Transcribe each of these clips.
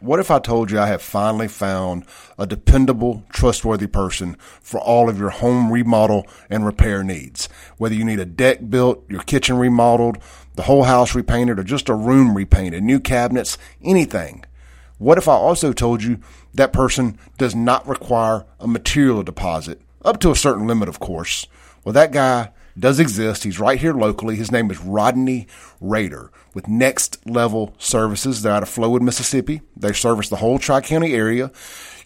What if I told you I have finally found a dependable, trustworthy person for all of your home remodel and repair needs? Whether you need a deck built, your kitchen remodeled, the whole house repainted, or just a room repainted, new cabinets, anything. What if I also told you that person does not require a material deposit, up to a certain limit, of course? Well, that guy does exist. He's right here locally. His name is Rodney Rader with Next Level Services. They're out of Flowood, Mississippi. They service the whole Tri County area.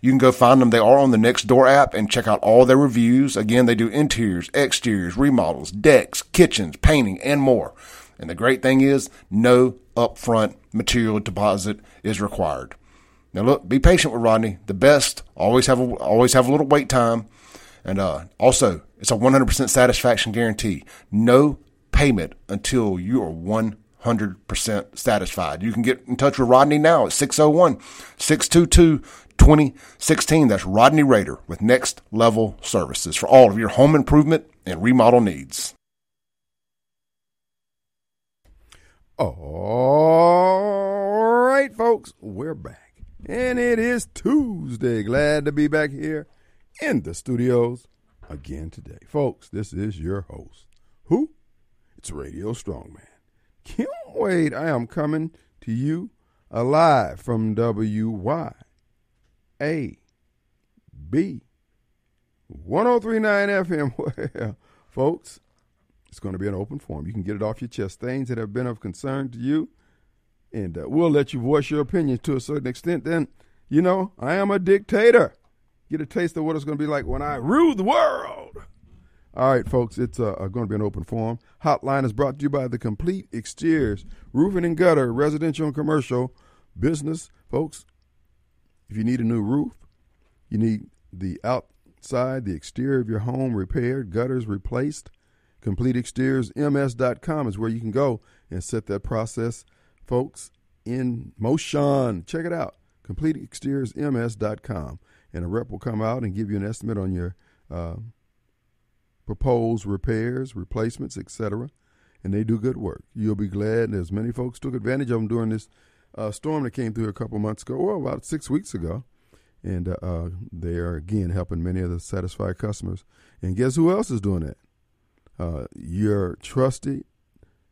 You can go find them. They are on the Nextdoor app and check out all their reviews. Again, they do interiors, exteriors, remodels, decks, kitchens, painting, and more. And the great thing is, no upfront material deposit is required. Now, look, be patient with Rodney. The best always have a, always have a little wait time, and uh, also it's a 100% satisfaction guarantee. No payment until you are 100% satisfied. You can get in touch with Rodney now at 601 622 2016. That's Rodney Rader with Next Level Services for all of your home improvement and remodel needs. All right, folks, we're back. And it is Tuesday. Glad to be back here in the studios again today. Folks, this is your host. Who? It's Radio Strongman. Kim Wade, I am coming to you alive from WYAB 1039 FM. Well, folks, it's going to be an open forum. You can get it off your chest. Things that have been of concern to you, and uh, we'll let you voice your opinion to a certain extent. Then, you know, I am a dictator. Get a taste of what it's going to be like when I rule the world. All right, folks, it's uh, going to be an open forum. Hotline is brought to you by the Complete Exteriors, Roofing and Gutter, Residential and Commercial Business. Folks, if you need a new roof, you need the outside, the exterior of your home repaired, gutters replaced, Complete Exteriors CompleteExteriorsMS.com is where you can go and set that process, folks, in motion. Check it out, Complete Exteriors CompleteExteriorsMS.com. And a rep will come out and give you an estimate on your uh, proposed repairs, replacements, etc. And they do good work. You'll be glad. As many folks took advantage of them during this uh, storm that came through a couple months ago, or about six weeks ago. And uh, uh, they are, again, helping many of the satisfied customers. And guess who else is doing that? Uh, your trusted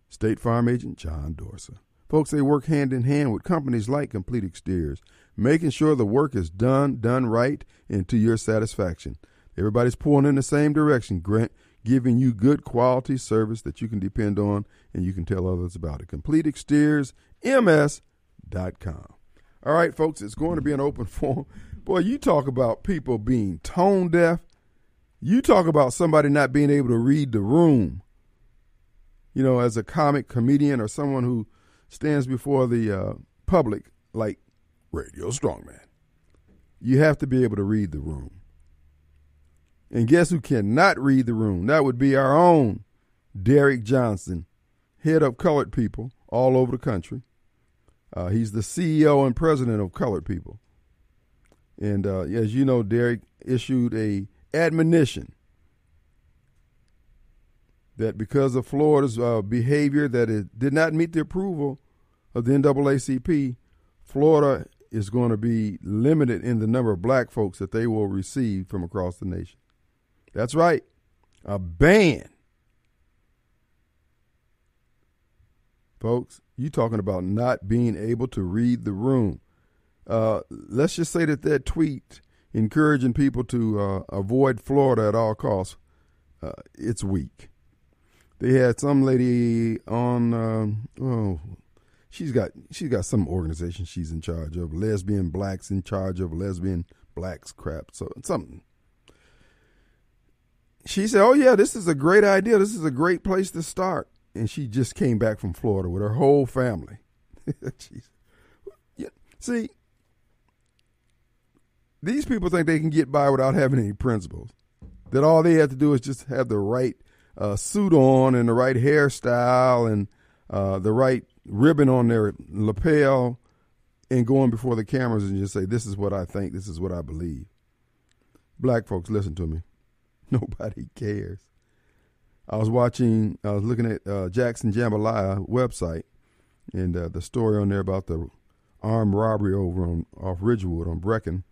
State Farm agent, John Dorsa. Folks, they work hand in hand with companies like Complete Exteriors, making sure the work is done, done right, and to your satisfaction. Everybody's pulling in the same direction, Grant, giving you good quality service that you can depend on and you can tell others about it. CompleteExteriorsMS.com. All right, folks, it's going to be an open forum. Boy, you talk about people being tone deaf. You talk about somebody not being able to read the room. You know, as a comic comedian or someone who stands before the uh, public, like Radio Strongman, you have to be able to read the room. And guess who cannot read the room? That would be our own Derrick Johnson, head of colored people all over the country. Uh, he's the CEO and president of Colored People. And uh, as you know, Derrick issued a admonition that because of Florida's uh, behavior that it did not meet the approval of the NAACP, Florida is going to be limited in the number of black folks that they will receive from across the nation. That's right, a ban. Folks, you talking about not being able to read the room. Uh, let's just say that that tweet encouraging people to uh, avoid Florida at all costs, uh, it's weak. They had some lady on. Um, oh, she's got she's got some organization she's in charge of. Lesbian blacks in charge of lesbian blacks crap. So something. She said, "Oh yeah, this is a great idea. This is a great place to start." And she just came back from Florida with her whole family. yeah. See, these people think they can get by without having any principles. That all they have to do is just have the right uh, suit on and the right hairstyle and uh, the right ribbon on their lapel and going before the cameras and just say, This is what I think, this is what I believe. Black folks, listen to me. Nobody cares. I was watching, I was looking at uh, Jackson Jambalaya website and uh, the story on there about the armed robbery over on off Ridgewood on Brecken,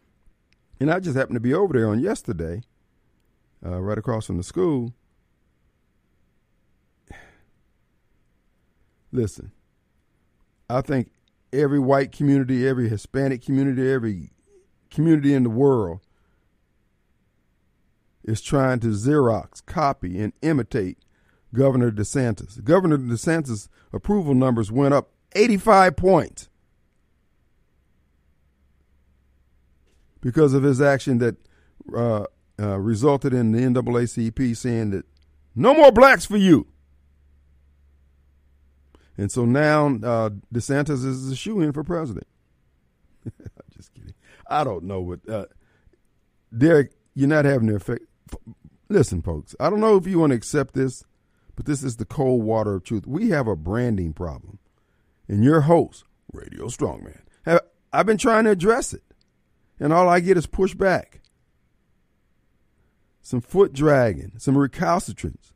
and I just happened to be over there on yesterday, uh, right across from the school. Listen, I think every white community, every Hispanic community, every community in the world is trying to Xerox, copy, and imitate Governor DeSantis. Governor DeSantis' approval numbers went up 85 points because of his action that uh, uh, resulted in the NAACP saying that no more blacks for you. And so now uh, DeSantis is a shoe in for president. Just kidding. I don't know what. Uh, Derrick, you're not having the effect. Listen, folks, I don't know if you want to accept this, but this is the cold water of truth. We have a branding problem. And your host, Radio Strongman, have, I've been trying to address it. And all I get is pushback, some foot dragging, some recalcitrance.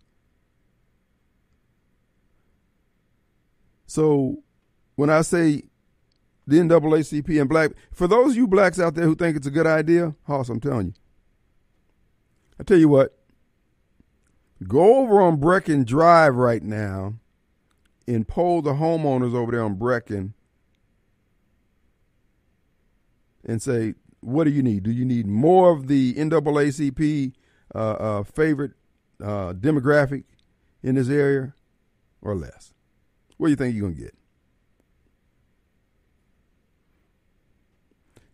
So when I say the NAACP and black, for those of you blacks out there who think it's a good idea, Hoss, I'm telling you. I tell you what, go over on Brecken Drive right now and poll the homeowners over there on Brecken and say, what do you need? Do you need more of the NAACP uh, uh, favorite uh, demographic in this area or less? What do you think you're going to get?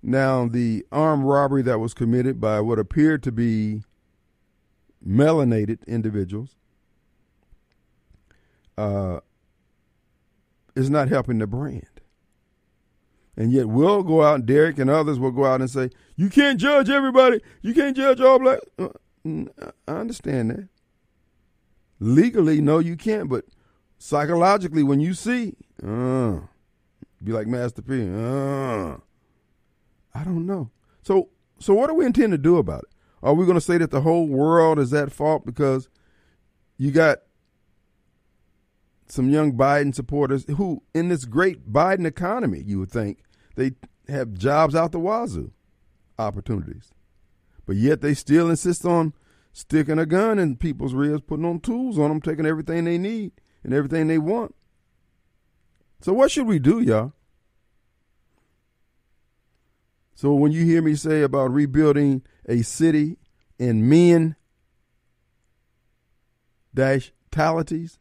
Now, the armed robbery that was committed by what appeared to be melanated individuals uh, is not helping the brand. And yet we'll go out, Derrick and others will go out and say, you can't judge everybody. You can't judge all black. Uh, I understand that. Legally, no, you can't. But psychologically, when you see, uh, be like Master P, uh, I don't know. So, so what do we intend to do about it? Are we going to say that the whole world is at fault because you got some young Biden supporters who, in this great Biden economy, you would think they have jobs out the wazoo, opportunities, but yet they still insist on sticking a gun in people's ribs, putting on tools on them, taking everything they need and everything they want. So what should we do, y'all? So when you hear me say about rebuilding a city in men dash talities,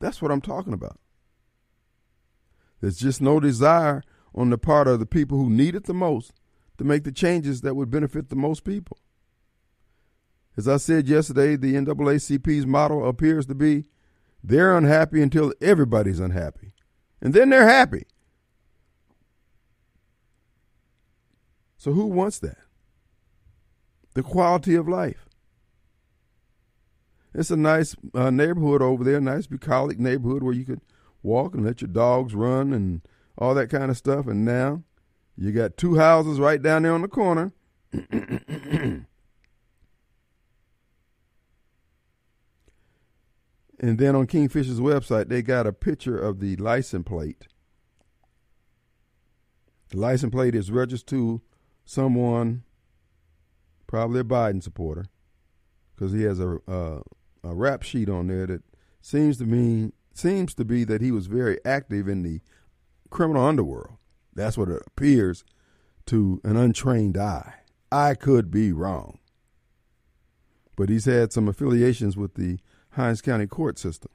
that's what I'm talking about. There's just no desire on the part of the people who need it the most to make the changes that would benefit the most people. As I said yesterday, the NAACP's model appears to be they're unhappy until everybody's unhappy. And then they're happy. So who wants that? The quality of life. It's a nice uh, neighborhood over there, nice bucolic neighborhood where you could walk and let your dogs run and all that kind of stuff. And now you got two houses right down there on the corner. and then on Kingfisher's website, they got a picture of the license plate. The license plate is registered to someone, probably a Biden supporter, because he has a, a a rap sheet on there that seems to mean seems to be that he was very active in the criminal underworld. That's what it appears to an untrained eye. I could be wrong. But he's had some affiliations with the Hinds County court system.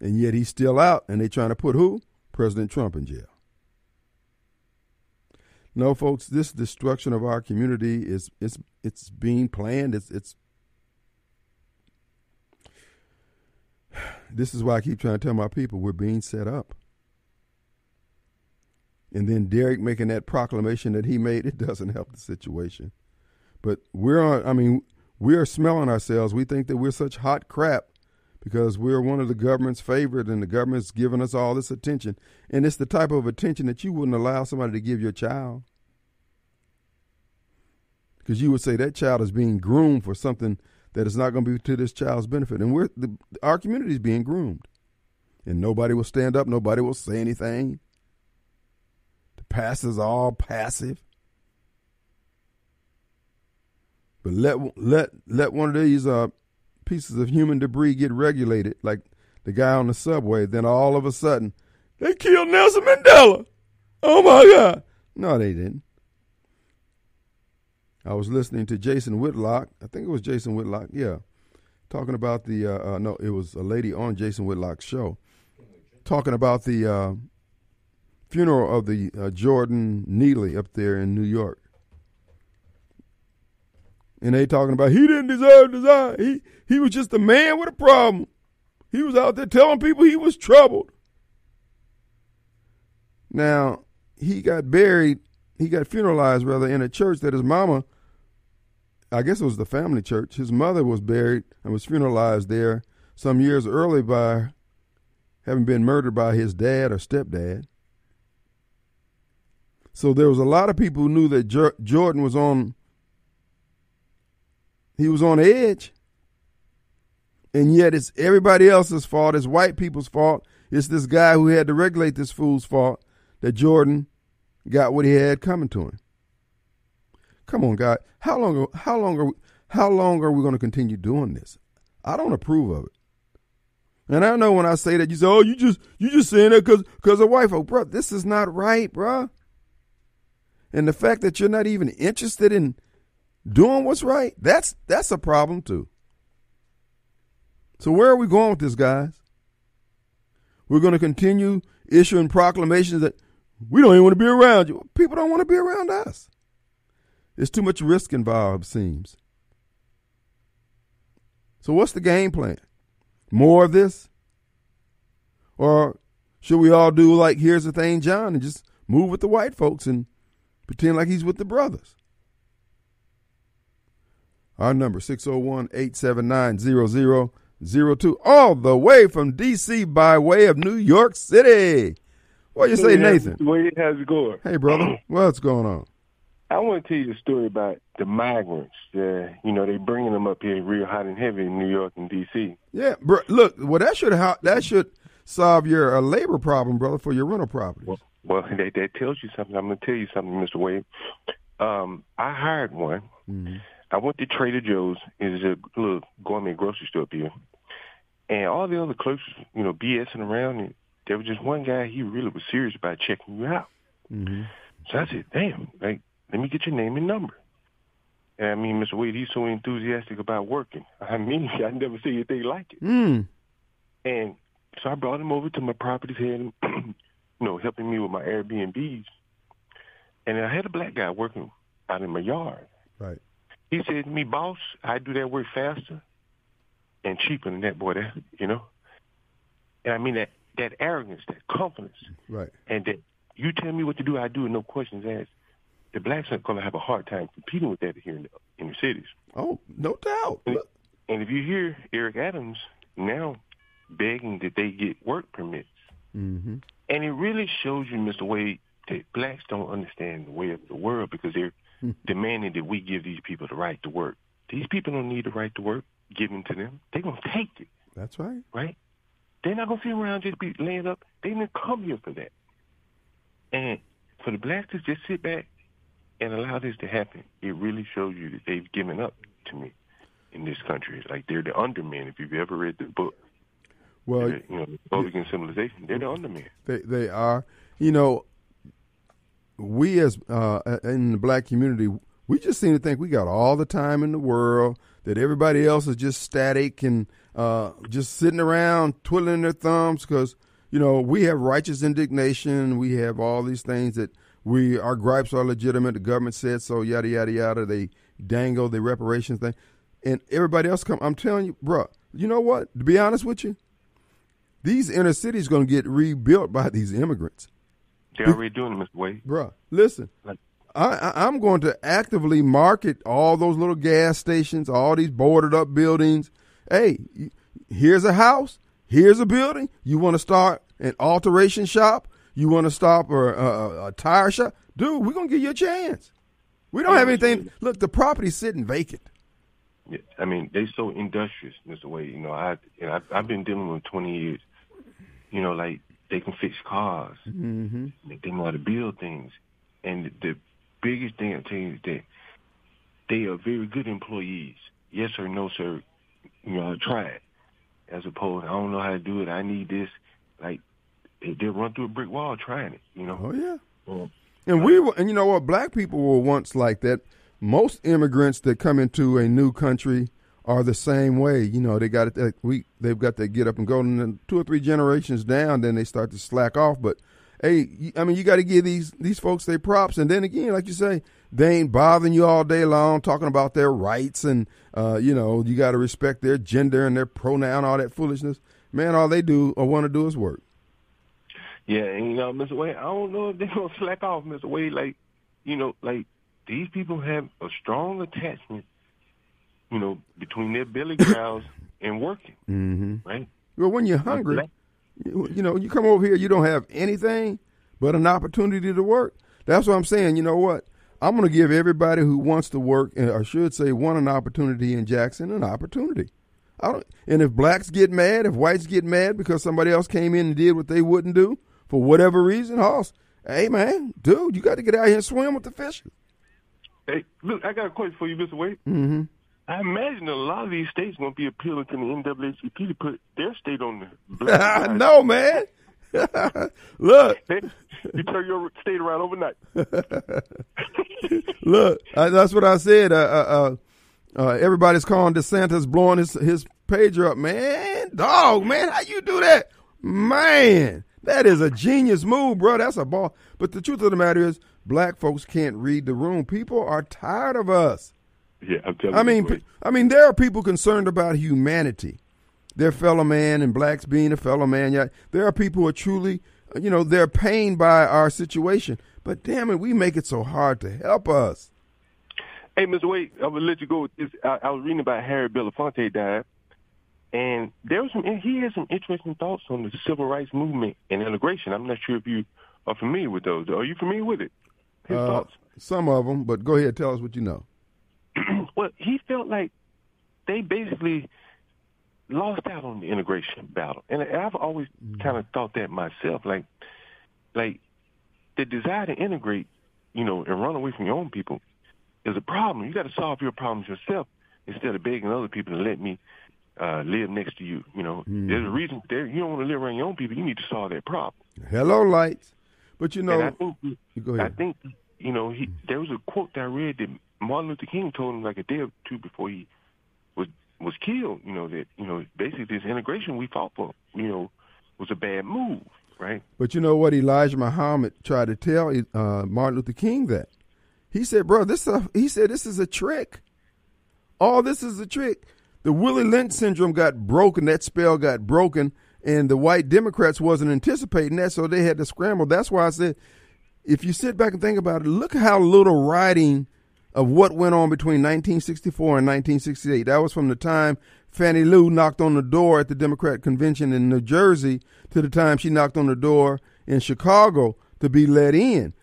And yet he's still out, and they're trying to put who? President Trump in jail. No, folks, this destruction of our community is it's it's being planned. It's it's this is why I keep trying to tell my people we're being set up. And then Derrick making that proclamation that he made, it doesn't help the situation. But we're on, I mean, we're smelling ourselves. We think that we're such hot crap because we're one of the government's favorite and the government's giving us all this attention. And it's the type of attention that you wouldn't allow somebody to give your child. Because you would say that child is being groomed for something that is not going to be to this child's benefit. And we're the, our community is being groomed, and nobody will stand up. Nobody will say anything. The pastors are all passive. But let let let one of these uh, pieces of human debris get regulated, like the guy on the subway. Then all of a sudden, they killed Nelson Mandela. Oh my God! No, they didn't. I was listening to Jason Whitlock. I think it was Jason Whitlock. Yeah, talking about the uh, uh, no, it was a lady on Jason Whitlock's show, talking about the uh, funeral of the uh, Jordan Neely up there in New York. And they talking about he didn't deserve die. He he was just a man with a problem. He was out there telling people he was troubled. Now, he got buried, he got funeralized rather in a church that his mama I guess it was the family church. His mother was buried and was funeralized there some years early by having been murdered by his dad or stepdad. So there was a lot of people who knew that Jordan was on he was on edge. And yet it's everybody else's fault. It's white people's fault. It's this guy who had to regulate this fool's fault that Jordan got what he had coming to him. Come on, God. How long how long are we, how long are we going to continue doing this? I don't approve of it. And I know when I say that you say, "Oh, you just you just saying that because because of wife." Oh, bro, this is not right, bro. And the fact that you're not even interested in doing what's right, that's that's a problem too. So where are we going with this, guys? We're going to continue issuing proclamations that we don't even want to be around you. People don't want to be around us. There's too much risk involved, seems. So what's the game plan? More of this? Or should we all do like here's the thing, John, and just move with the white folks and pretend like he's with the brothers? Our number 601-879-0002 all the way from DC by way of New York City. What you say, Nathan? Where how's it going? Hey brother, what's going on? I want to tell you a story about the migrants. Uh, you know, they bringing them up here real hot and heavy in New York and D.C. Yeah, bro. Look, well, that should ha- that should solve your uh, labor problem, brother, for your rental properties. Well, well that, that tells you something. I'm going to tell you something, Mr. Wade. Um, I hired one. Mm-hmm. I went to Trader Joe's. It's a little gourmet grocery store up here. And all the other clerks, you know, BSing around. And there was just one guy, he really was serious about checking you out. Mm-hmm. So I said, damn, like, let me get your name and number. And I mean, Mr. Wade, he's so enthusiastic about working. I mean, I never see anything like it. Mm. And so I brought him over to my properties here, and, you know, helping me with my Airbnbs. And I had a black guy working out in my yard. Right. He said to me, boss, I do that work faster and cheaper than that boy there, you know? And I mean that that arrogance, that confidence. Right. And that you tell me what to do, I do it, no questions asked the blacks are going to have a hard time competing with that here in the, in the cities. Oh, no doubt. And, and if you hear Eric Adams now begging that they get work permits, mm-hmm. and it really shows you, Mr. Wade, that blacks don't understand the way of the world because they're. demanding that we give these people the right to work. These people don't need the right to work given to them. They're going to take it. That's right. Right? They're not going to sit around just be laying up. They didn't come here for that. And for the blacks to just sit back and allow this to happen, it really shows you that they've given up to me in this country. It's like they're the undermen. If you've ever read the book, well, you know, Republican civilization, they're the undermen. They they are. You know, we as uh, in the black community, we just seem to think we got all the time in the world. That everybody else is just static and uh, just sitting around twiddling their thumbs because you know we have righteous indignation. We have all these things that we our gripes are legitimate. The government said so. Yada yada yada. They dangle the reparations thing, and everybody else come. I'm telling you, bro. You know what? To be honest with you, these inner cities going to get rebuilt by these immigrants. They're already doing Mr. Wade, bro. Listen, like, I, I'm going to actively market all those little gas stations, all these boarded up buildings. Hey, here's a house. Here's a building. You want to start an alteration shop? You want to stop or uh, a tire shop, dude? We're gonna give you a chance. We don't have anything. Look, the property's sitting vacant. Yeah, I mean, they're so industrious, Mr. Wade. You know, I you know, I've, I've been dealing with twenty years. You know, like they can fix cars. Mm-hmm. They know how to build things. And the biggest thing I tell you is that they are very good employees. Yes or no, sir. You know, I tried. As opposed, I don't know how to do it. I need this. Like they, run through a brick wall trying it. You know. Oh yeah. Um, And we were, and you know what? Black people were once like that. Most immigrants that come into a new country are the same way. You know, they got it. We they've got that get up and go, and then two or three generations down, then they start to slack off. But hey, I mean, you got to give these these folks their props. And then again, like you say, they ain't bothering you all day long talking about their rights and uh, you know you got to respect their gender and their pronoun, all that foolishness. Man, all they do or want to do is work. Yeah, and you know, Mr. Wade, I don't know if they're gonna slack off, Mr. Wade. Like, you know, like these people have a strong attachment, you know, between their belly growls and working, Mm-hmm. right? Well, when you're hungry, you, you know, you come over here, you don't have anything but an opportunity to work. That's what I'm saying. You know what? I'm going to give everybody who wants to work, and I should say, want an opportunity in Jackson, an opportunity. I don't, and if blacks get mad, if whites get mad because somebody else came in and did what they wouldn't do for whatever reason, Hoss, hey man, dude, you got to get out here and swim with the fishes. Hey, look, I got a question for you, Mr. Wade. Mm-hmm. I imagine a lot of these states going to be appealing to the NAACP to put their state on the black. no, man. Look, you turn your state around overnight. Look, I, that's what I said. Uh, uh, uh, uh, everybody's calling DeSantis blowing his his pager up. Man, dog, man, how you do that? Man, that is a genius move, bro. That's a ball. But the truth of the matter is, black folks can't read the room. People are tired of us. Yeah, I'm telling I you. mean. I mean, there are people concerned about humanity, their fellow man, and blacks being a fellow man. Yeah, there are people who are truly, you know, they're pained by our situation. But damn it, we make it so hard to help us. Hey, Mr. Wade, I'm gonna let you go with this. I, I was reading about Harry Belafonte died, and there was some. He had some interesting thoughts on the civil rights movement and integration. I'm not sure if you are familiar with those. Are you familiar with it? His Uh, thoughts. some of them, but go ahead, tell us what you know. Well, he felt like they basically lost out on the integration battle, and I've always kind of thought that myself. Like, like the desire to integrate, you know, and run away from your own people is a problem. You got to solve your problems yourself instead of begging other people to let me uh, live next to you. You know, there's a reason there. You don't want to live around your own people. You need to solve that problem. Hello, lights. But you and I know, think I think you know he there was a quote that I read that Martin Luther King told him like a day or two before he was was killed. You know that you know basically this integration we fought for you know was a bad move, right? But you know what Elijah Muhammad tried to tell uh, Martin Luther King that he said, "Bro, this a, he said this is a trick. All this is a trick. The Willie Lynch syndrome got broken. That spell got broken, and the white Democrats wasn't anticipating that, so they had to scramble. That's why I said, if you sit back and think about it, look how little writing of what went on between 1964 and 1968. That was from the time Fannie Lou knocked on the door at the Democrat convention in New Jersey to the time she knocked on the door in Chicago to be let in.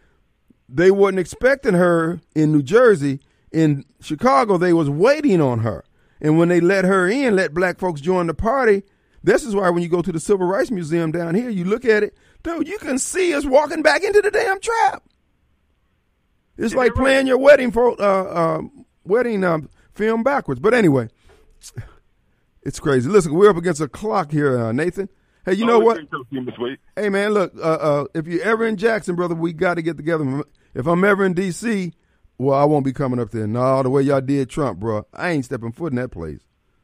They wasn't expecting her in New Jersey. In Chicago, they was waiting on her. And when they let her in, let black folks join the party. This is why when you go to the Civil Rights Museum down here, you look at it, dude, you can see us walking back into the damn trap. It's like playing your wedding for uh, uh, wedding um, film backwards. But anyway, it's crazy. Listen, we're up against a clock here, uh, Nathan. Hey, you know what? great talking to you, Mr. Wade. Hey, man, look, uh, uh, if you're ever in Jackson, brother, we got to get together. If I'm ever in D.C., well, I won't be coming up there. No, the way y'all did Trump, bro, I ain't stepping foot in that place.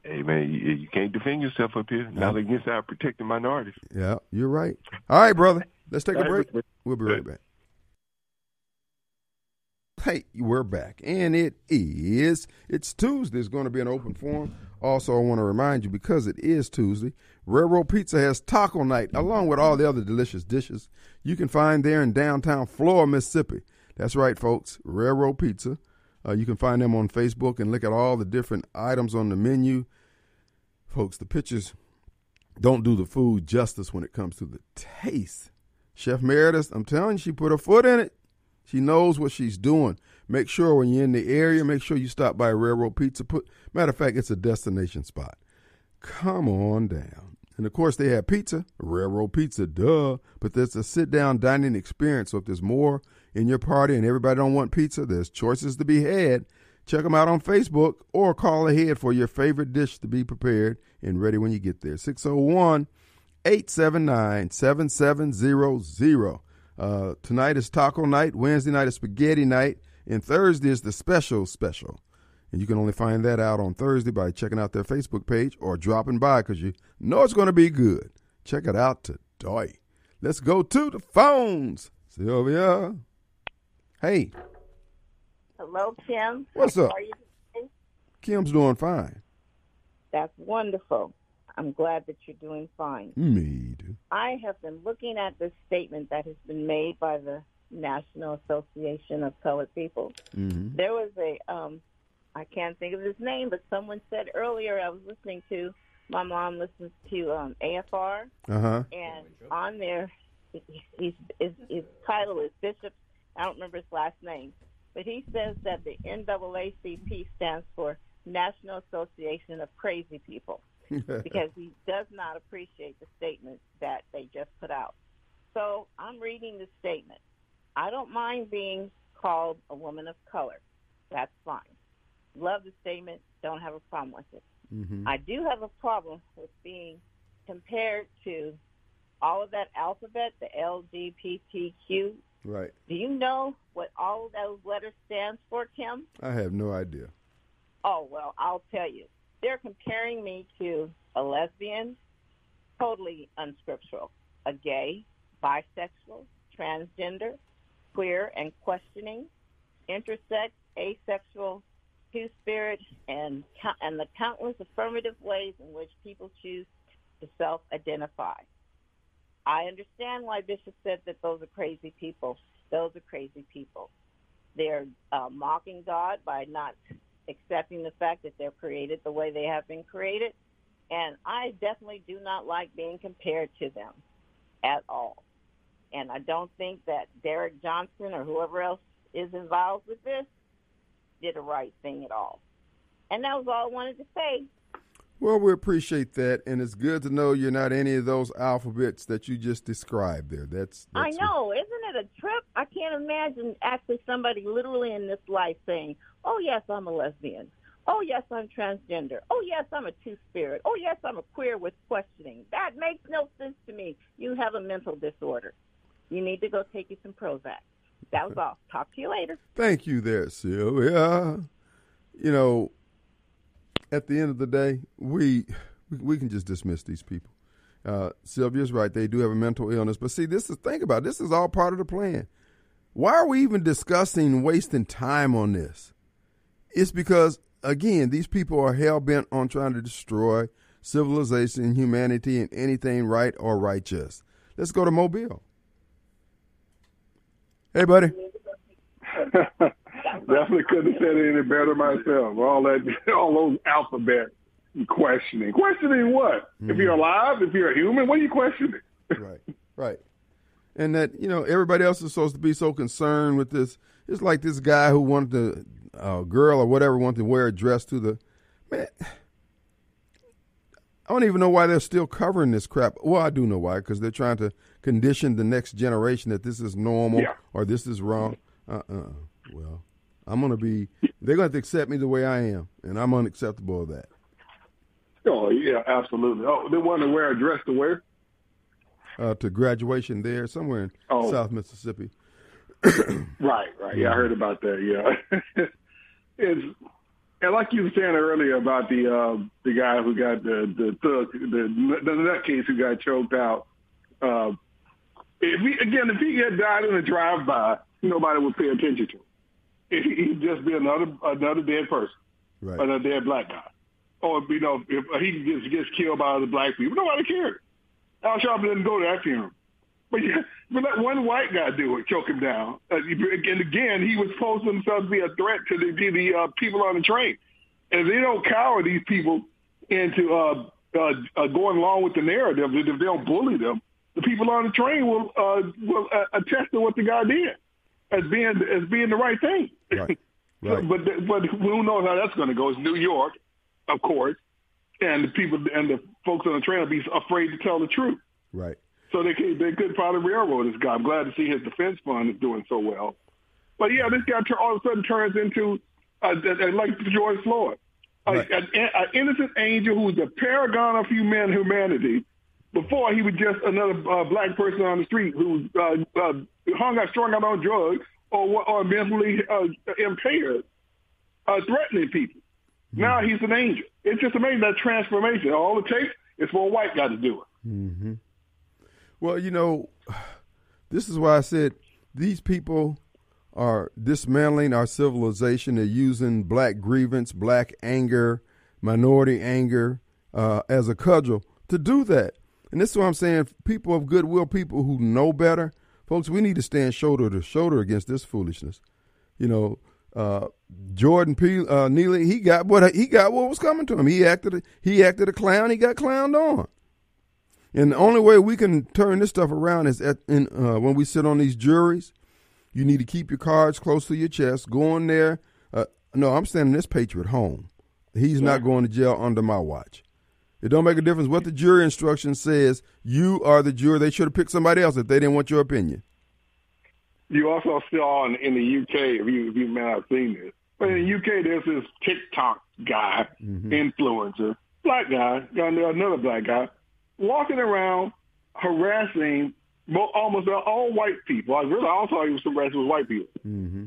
Hey man, you, you can't defend yourself up here. Not against our protected minorities. Yeah, you're right. All right, brother, let's take a break. We'll be right back. Hey, we're back, and it is it's Tuesday. It's going to be an open forum. Also, I want to remind you because it is Tuesday, Railroad Pizza has taco night along with all the other delicious dishes you can find there in downtown Flora, Mississippi. That's right, folks. Railroad Pizza. Uh, you can find them on Facebook and look at all the different items on the menu. Folks, the pictures don't do the food justice when it comes to the taste. Chef Meredith, I'm telling you, she put her foot in it. She knows what she's doing. Make sure when you're in the area, make sure you stop by Railroad Pizza. Put matter of fact, it's a destination spot. Come on down. And of course, they have pizza, railroad pizza, duh. But there's a sit down dining experience. So if there's more in your party and everybody don't want pizza, there's choices to be had. Check them out on Facebook or call ahead for your favorite dish to be prepared and ready when you get there. 601 879 7700. Uh, tonight is taco night, Wednesday night is spaghetti night, and Thursday is the special special. And you can only find that out on Thursday by checking out their Facebook page or dropping by because you know it's going to be good. Check it out today. Let's go to the phones. Sylvia. Hey. Hello, Kim. What's up? Are you doing? Kim's doing fine. That's wonderful. I'm glad that you're doing fine. Me too. I have been looking at this statement that has been made by the National Association of Colored People. Mm-hmm. There was a, um, I can't think of his name, but someone said earlier I was listening to, my mom listens to um, AFR, Uh huh. and on there, he's, his, his title is Bishop, I don't remember his last name, but he says that the NAACP stands for National Association of Crazy People because he does not appreciate the statement that they just put out. So I'm reading the statement. I don't mind being called a woman of color. That's fine. Love the statement. Don't have a problem with it. mm-hmm. I do have a problem with being compared to all of that alphabet, the LGBTQ. Right. Do you know what all those letters stands for, Kim? I have no idea. Oh, well, I'll tell you. They're comparing me to a lesbian, totally unscriptural, a gay, bisexual, transgender, queer and questioning, intersex, asexual, two-spirit, and, and the countless affirmative ways in which people choose to self-identify. I understand why Bishop said that those are crazy people. Those are crazy people. They're uh, mocking God by not accepting the fact that they're created the way they have been created. And I definitely do not like being compared to them at all. And I don't think that Derrick Johnson or whoever else is involved with this did the right thing at all. And that was all I wanted to say. Well, we appreciate that, and it's good to know you're not any of those alphabets that you just described there. That's, I know, isn't it a trip? I can't imagine actually somebody literally in this life saying, "Oh yes, I'm a lesbian. Oh yes, I'm transgender. Oh yes, I'm a two-spirit. Oh yes, I'm a queer with questioning." That makes no sense to me. You have a mental disorder. You need to go take you some Prozac. That was all. Talk to you later. Thank you there, Sylvia. You know, at the end of the day, we we, can just dismiss these people. Uh, Sylvia's right; they do have a mental illness. But see, this is think about it, this is all part of the plan. Why are we even discussing wasting time on this? It's because again, these people are hell bent on trying to destroy civilization, humanity, and anything right or righteous. Let's go to Mobile. Hey, buddy. Definitely couldn't have said it any better myself. All that, all those alphabet questioning. Questioning what? If you're alive, if you're a human, what are you questioning? right, right. And that you know everybody else is supposed to be so concerned with this. It's like this guy who wanted to, uh, girl or whatever, wanted to wear a dress to the man. I don't even know why they're still covering this crap. Well, I do know why, because they're trying to condition the next generation that this is normal Yeah. or this is wrong. Uh, uh Well, I'm gonna be. They're gonna have to accept me the way I am, and I'm unacceptable of that. Oh yeah, absolutely. Oh, they want to wear a dress to wear. Uh, to graduation there, somewhere in Oh. South Mississippi. Right, right. Yeah, I heard about that. Yeah, it's and like you were saying earlier about the uh, the guy who got the the thug, the the nutcase who got choked out. Uh, if he, again, if he had died in a drive by, nobody would pay attention to him. He'd just be another another dead person, Right. another dead black guy, or you know, if he gets gets killed by other black people, nobody cared. Al Sharpton didn't go to that funeral. But yeah, but let one white guy do it, choke him down. Uh, and again, he was posing himself to be a threat to the to the uh, people on the train. And they don't cower these people into uh, uh, uh, going along with the narrative, if they don't bully them, the people on the train will uh, will uh, attest to what the guy did as being as being the right thing. Right. Right. but but who knows how that's going to go? It's New York, of course, and the people and the folks on the train will be afraid to tell the truth. Right. So they could, they could probably railroad this guy. I'm glad to see his defense fund is doing so well. But yeah, this guy all of a sudden turns into uh, like George Floyd, right. an innocent angel who's the paragon of human humanity. Before he was just another uh, black person on the street who uh, uh, hung out, strung out on drugs or or mentally uh, impaired, uh, threatening people. Mm-hmm. Now he's an angel. It's just amazing that transformation. All it takes is for a white guy to do it. Mm-hmm. Well, you know, this is why I said these people are dismantling our civilization. They're using black grievance, black anger, minority anger uh, as a cudgel to do that. And this is what I'm saying. People of goodwill, people who know better, folks, we need to stand shoulder to shoulder against this foolishness. You know, uh, Jordan P. Uh, Neely, he got what he got what was coming to him. He acted he acted a clown. He got clowned on. And the only way we can turn this stuff around is at, in, uh, when we sit on these juries. You need to keep your cards close to your chest. Go in there. Uh, no, I'm sending this patriot home. He's yeah. not going to jail under my watch. It don't make a difference what the jury instruction says. You are the jury. They should have picked somebody else if they didn't want your opinion. You also saw in, in the UK, if you, if you may have seen this, but in the UK, there's this TikTok guy, mm-hmm. influencer, black guy, another black guy, walking around harassing almost all white people. I really also he was harassing white people. Mm-hmm.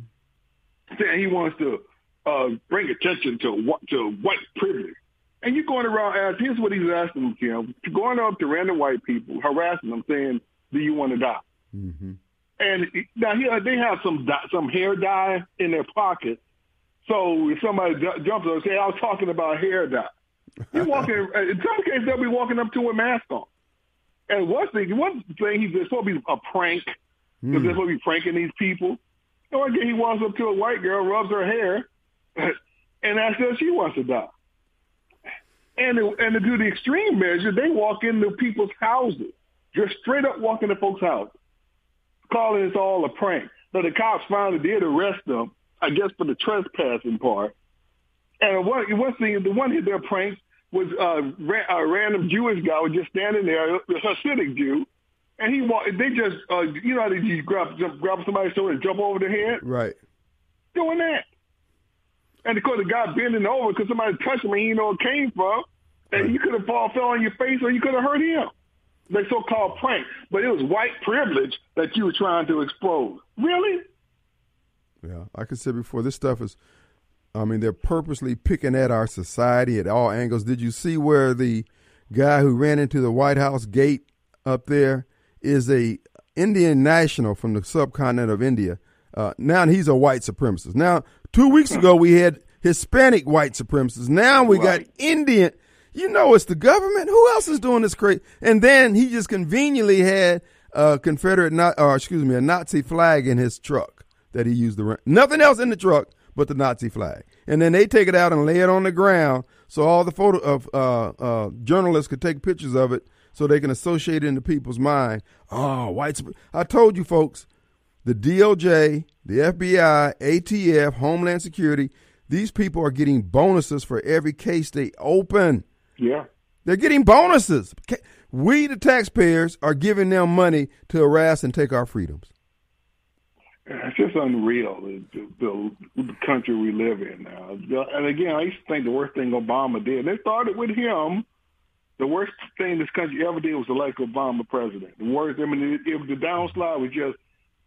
Saying he wants to uh, bring attention to to white privilege. And you're going around asking, here's what he's asking Kim, going up to random white people, harassing them, saying, do you want to die? Mm-hmm. And now here they have some some hair dye in their pocket. So if somebody jumps up and say, I was talking about hair dye. He's walking, in some cases, they'll be walking up to a mask on. And one thing, one thing he's supposed to be a prank, because mm. they're supposed to be pranking these people. And one day he walks up to a white girl, rubs her hair, and asks her if she wants to die. And and to do the extreme measure, they walk into people's houses, just straight up walk into folks' houses, calling this all a prank. So the cops finally did arrest them, I guess for the trespassing part. And one one thing, the one hit their pranks was uh, a random Jewish guy was just standing there, a Hasidic Jew, and he walked. They just, uh, you know, they just grab jump, grab somebody's shoulder and jump over their head, right? Doing that, and of course the guy bending over because somebody touched him and he know it came from, and right. you could have fall fell on your face or you could have hurt him. They so-called prank, but it was white privilege that you were trying to expose. Really? Yeah, like I said before, this stuff is I mean, they're purposely picking at our society at all angles. Did you see where the guy who ran into the White House gate up there is a Indian national from the subcontinent of India? Uh, now he's a white supremacist. Now, two weeks ago we had Hispanic white supremacists. Now we right. got Indian. You know, it's the government. Who else is doing this crazy? And then he just conveniently had a Confederate, or excuse me, a Nazi flag in his truck that he used to run. Nothing else in the truck but the Nazi flag. And then they take it out and lay it on the ground so all the photo of uh, uh, journalists could take pictures of it so they can associate it in the people's mind. Oh, white. I told you folks, the DOJ, the FBI, ATF, Homeland Security, these people are getting bonuses for every case they open. Yeah. They're getting bonuses. We, the taxpayers, are giving them money to harass and take our freedoms it's just unreal the, the, the country we live in now. And again, I used to think the worst thing Obama did, and it started with him. The worst thing this country ever did was elect Obama president. The worst, I mean, it, it, the downslide was just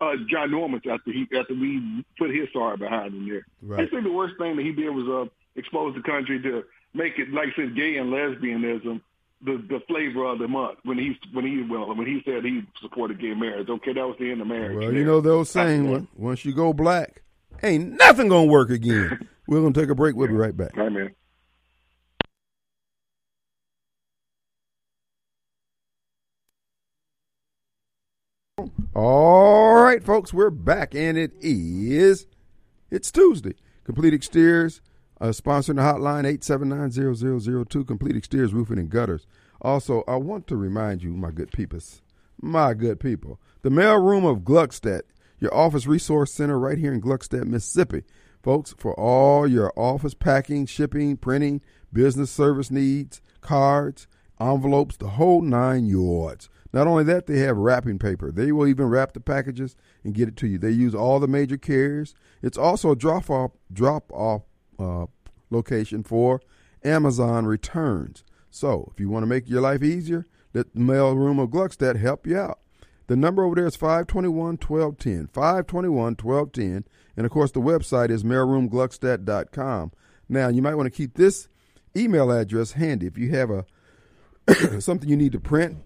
uh, John Norman after he after we put his sorry behind him there. Right. I think the worst thing that he did was uh, expose the country to make it, like I said, gay and lesbianism the the flavor of the month when he when he well when he said he supported gay marriage. Okay, that was the end of marriage. Well, you know those saying once you go black, ain't nothing gonna work again. We're gonna take a break. We'll be right back. All right, folks, we're back, and it is it's Tuesday. Complete Exteriors uh, sponsoring the hotline 879-0002, Complete Exteriors Roofing and Gutters. Also, I want to remind you, my good peepers, my good people, the mail room of Gluckstadt, your office resource center right here in Gluckstadt, Mississippi. Folks, for all your office packing, shipping, printing, business service needs, cards, envelopes, the whole nine yards. Not only that, they have wrapping paper. They will even wrap the packages and get it to you. They use all the major carriers. It's also a drop off drop off uh, location for Amazon returns. So if you want to make your life easier, let the mail room of Gluckstadt help you out. The number over there is 521 1210. 521 1210. And of course, the website is mailroomgluckstadt.com. Now, you might want to keep this email address handy. If you have a something you need to print,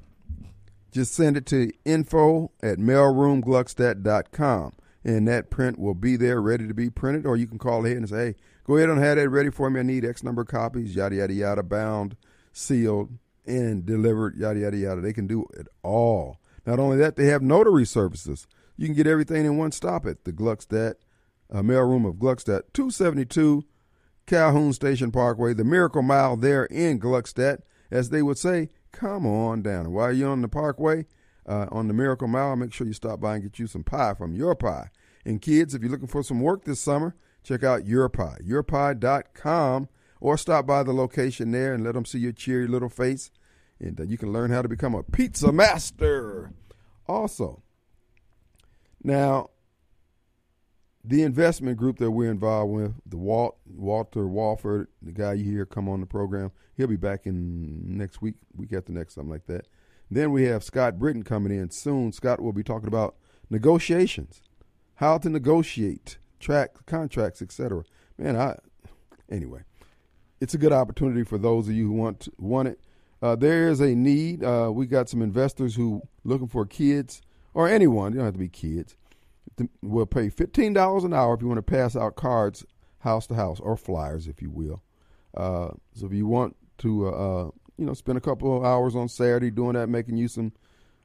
just send it to info at mailroomgluckstadt.com. And that print will be there ready to be printed. Or you can call ahead and say, hey, go ahead and have that ready for me. I need X number of copies, yada, yada, yada, bound, sealed, and delivered, yada, yada, yada. They can do it all. Not only that, they have notary services. You can get everything in one stop at the Gluckstadt uh, mailroom of Gluckstadt, 272 Calhoun Station Parkway, the Miracle Mile there in Gluckstadt. As they would say, come on down. While you're on the Parkway, uh, on the Miracle Mile, make sure you stop by and get you some pie from Your Pie. And kids, if you're looking for some work this summer, check out Your Pie, yourpie.com, or stop by the location there and let them see your cheery little face. And uh, you can learn how to become a pizza master. Also, now, the investment group that we're involved with, the Walt Walter Walford, the guy you hear come on the program, he'll be back in next week, week after next, something like that. Then we have Scott Britton coming in soon. Scott will be talking about negotiations, how to negotiate, track contracts, etc. Man, I anyway, it's a good opportunity for those of you who want to, want it. Uh, there is a need. Uh, we got some investors who looking for kids or anyone. You don't have to be kids. We'll pay fifteen dollars an hour if you want to pass out cards house to house or flyers, if you will. Uh, so if you want to, uh, uh, you know, spend a couple of hours on Saturday doing that, making you some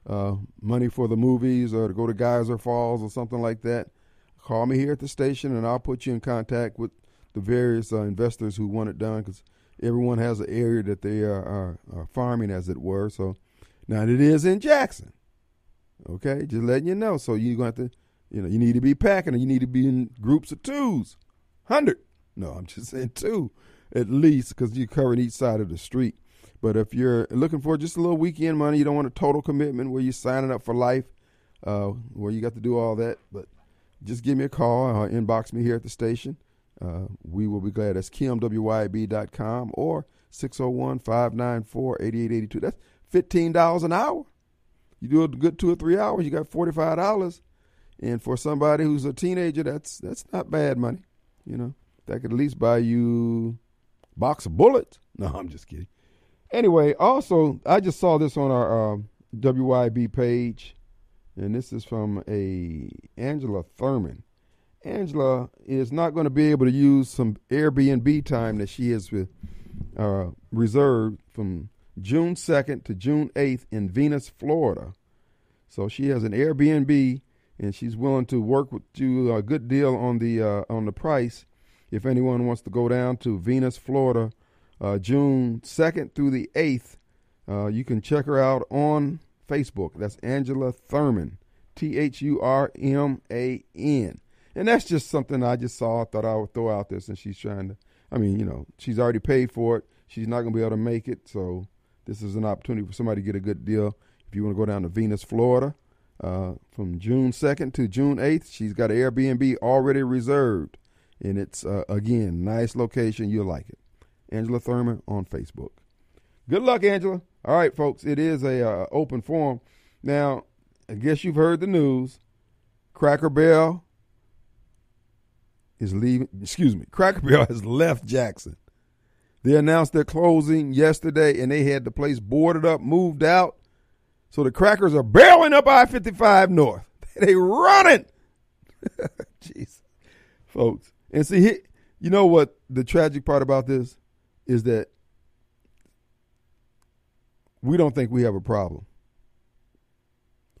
uh, money for the movies or to go to Geyser Falls or something like that, call me here at the station and I'll put you in contact with the various uh, investors who want it done because everyone has an area that they are, are, are, farming, as it were. So now it is in Jackson. Okay, just letting you know. So you're going to have to, you know, you need to be packing and you need to be in groups of twos. 100. No, I'm just saying two at least because you're covering each side of the street. But if you're looking for just a little weekend money, you don't want a total commitment where you're signing up for life, uh, where you got to do all that. But just give me a call or inbox me here at the station. Uh, we will be glad. That's kimwyb.com or 601 594 8882. That's $15 an hour. You do a good two or three hours, you got $45. And for somebody who's a teenager, that's that's not bad money. You know, that could at least buy you box of bullets. No, I'm just kidding. Anyway, also, I just saw this on our uh, WYB page, and this is from a Angela Thurman. Angela is not going to be able to use some Airbnb time that she has uh, reserved from June 2nd to June 8th in Venus, Florida. So she has an Airbnb, and she's willing to work with you a good deal on the uh, on the price. If anyone wants to go down to Venus, Florida, uh, June 2nd through the 8th, uh, you can check her out on Facebook. That's Angela Thurman, T H U R M A N. And that's just something I just saw. I thought I would throw out there since she's trying to. I mean, you know, she's already paid for it. She's not going to be able to make it. So this is an opportunity for somebody to get a good deal. If you want to go down to Venus, Florida, uh, from June 2nd to June 8th, she's got an Airbnb already reserved. And it's, uh, again, nice location. You'll like it. Angela Thurman on Facebook. Good luck, Angela. All right, folks, it is a uh, open forum. Now, I guess you've heard the news. Cracker Barrel is leaving. Excuse me, Cracker Barrel has left Jackson. They announced their closing yesterday, and they had the place boarded up, moved out. So the crackers are barreling up I-55 North. they running. Jeez, folks. And see, you know what the tragic part about this is that we don't think we have a problem.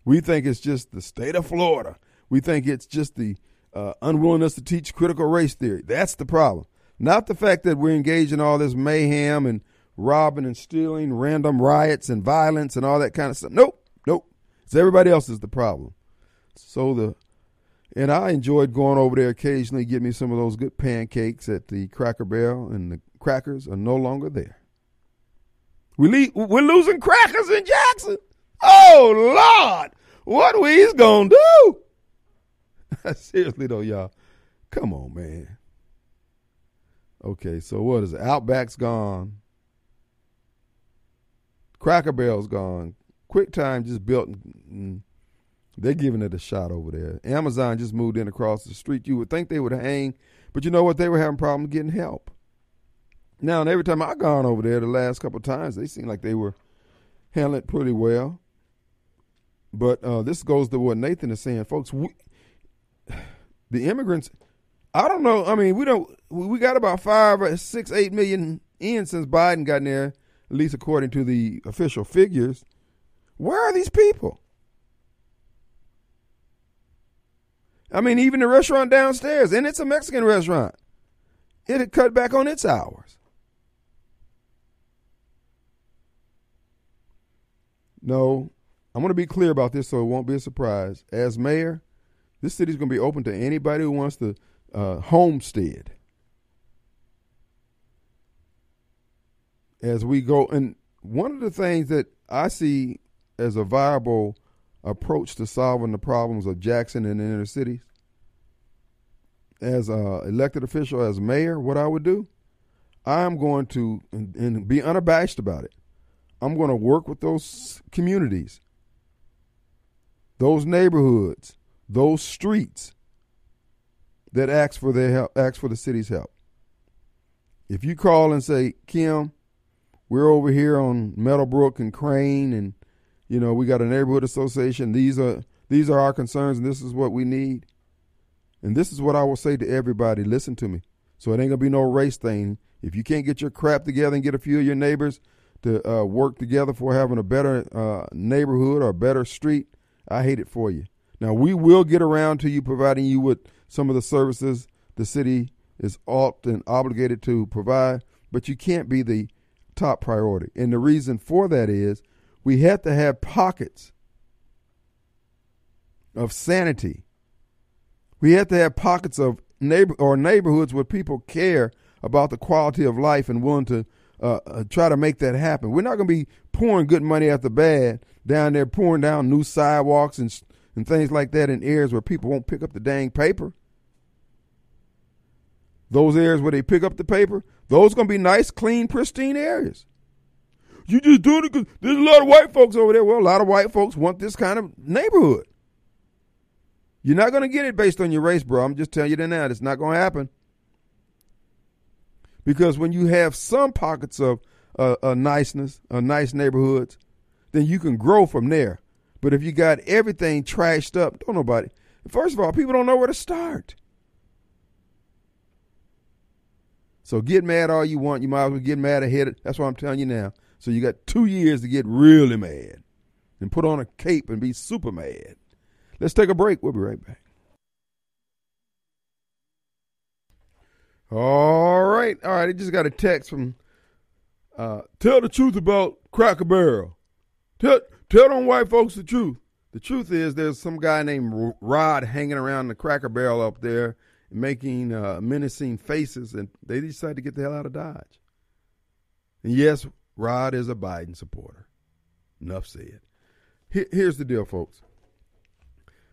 We think it's just the state of Florida. We think it's just the uh, unwillingness to teach critical race theory. That's the problem. Not the fact that we're engaged in all this mayhem and robbing and stealing, random riots and violence and all that kind of stuff. Nope, nope. It's everybody else is the problem. So the and I enjoyed going over there occasionally, get me some of those good pancakes at the Cracker Barrel, and the crackers are no longer there. We le- we're losing crackers in Jackson. Oh Lord, what we's gonna do? Seriously though, y'all, come on, man. Okay, so what is it? Outback's gone. Cracker Barrel's gone. QuickTime just built. Mm, they're giving it a shot over there. Amazon just moved in across the street. You would think they would hang, but you know what? They were having problems getting help. Now, and every time I've gone over there the last couple of times, they seem like they were handling it pretty well. But uh, this goes to what Nathan is saying, folks. We, the immigrants, I don't know. I mean, we don't. We got about five or six, eight million in since Biden got in there, at least according to the official figures. Where are these people? I mean, even the restaurant downstairs, and it's a Mexican restaurant, it had cut back on its hours. No, I'm going to be clear about this so it won't be a surprise. As mayor, this city's going to be open to anybody who wants to uh, homestead. As we go, and one of the things that I see as a viable approach to solving the problems of Jackson and the inner cities, as an elected official, as mayor, what I would do, I'm going to, and, and be unabashed about it, I'm going to work with those communities, those neighborhoods, those streets that ask for their help, ask for the city's help. If you call and say, Kim, we're over here on Meadowbrook and Crane, and you know we got a neighborhood association. These are these are our concerns, and this is what we need. And this is what I will say to everybody: Listen to me. So it ain't gonna be no race thing. If you can't get your crap together and get a few of your neighbors to uh, work together for having a better uh, neighborhood or a better street, I hate it for you. Now we will get around to you providing you with some of the services the city is often obligated to provide, but you can't be the top priority. And the reason for that is we have to have pockets of sanity. We have to have pockets of neighbor or neighborhoods where people care about the quality of life and willing to uh, uh, try to make that happen. We're not going to be pouring good money after bad down there, pouring down new sidewalks and and things like that in areas where people won't pick up the dang paper. Those areas where they pick up the paper, those going to be nice, clean, pristine areas. You just doing it because there's a lot of white folks over there. Well, a lot of white folks want this kind of neighborhood. You're not going to get it based on your race, bro. I'm just telling you that now. It's not going to happen. Because when you have some pockets of uh, uh, niceness, uh, nice neighborhoods, then you can grow from there. But if you got everything trashed up, don't nobody. First of all, people don't know where to start. So get mad all you want. You might as well get mad ahead. That's what I'm telling you now. So you got two years to get really mad and put on a cape and be super mad. Let's take a break. We'll be right back. All right. All right. I just got a text from uh, tell the truth about Cracker Barrel. Tell tell them white folks the truth. The truth is there's some guy named Rod hanging around the Cracker Barrel up there making uh, menacing faces, and they decided to get the hell out of Dodge. And yes, Rod is a Biden supporter. Enough said. Here's the deal, folks.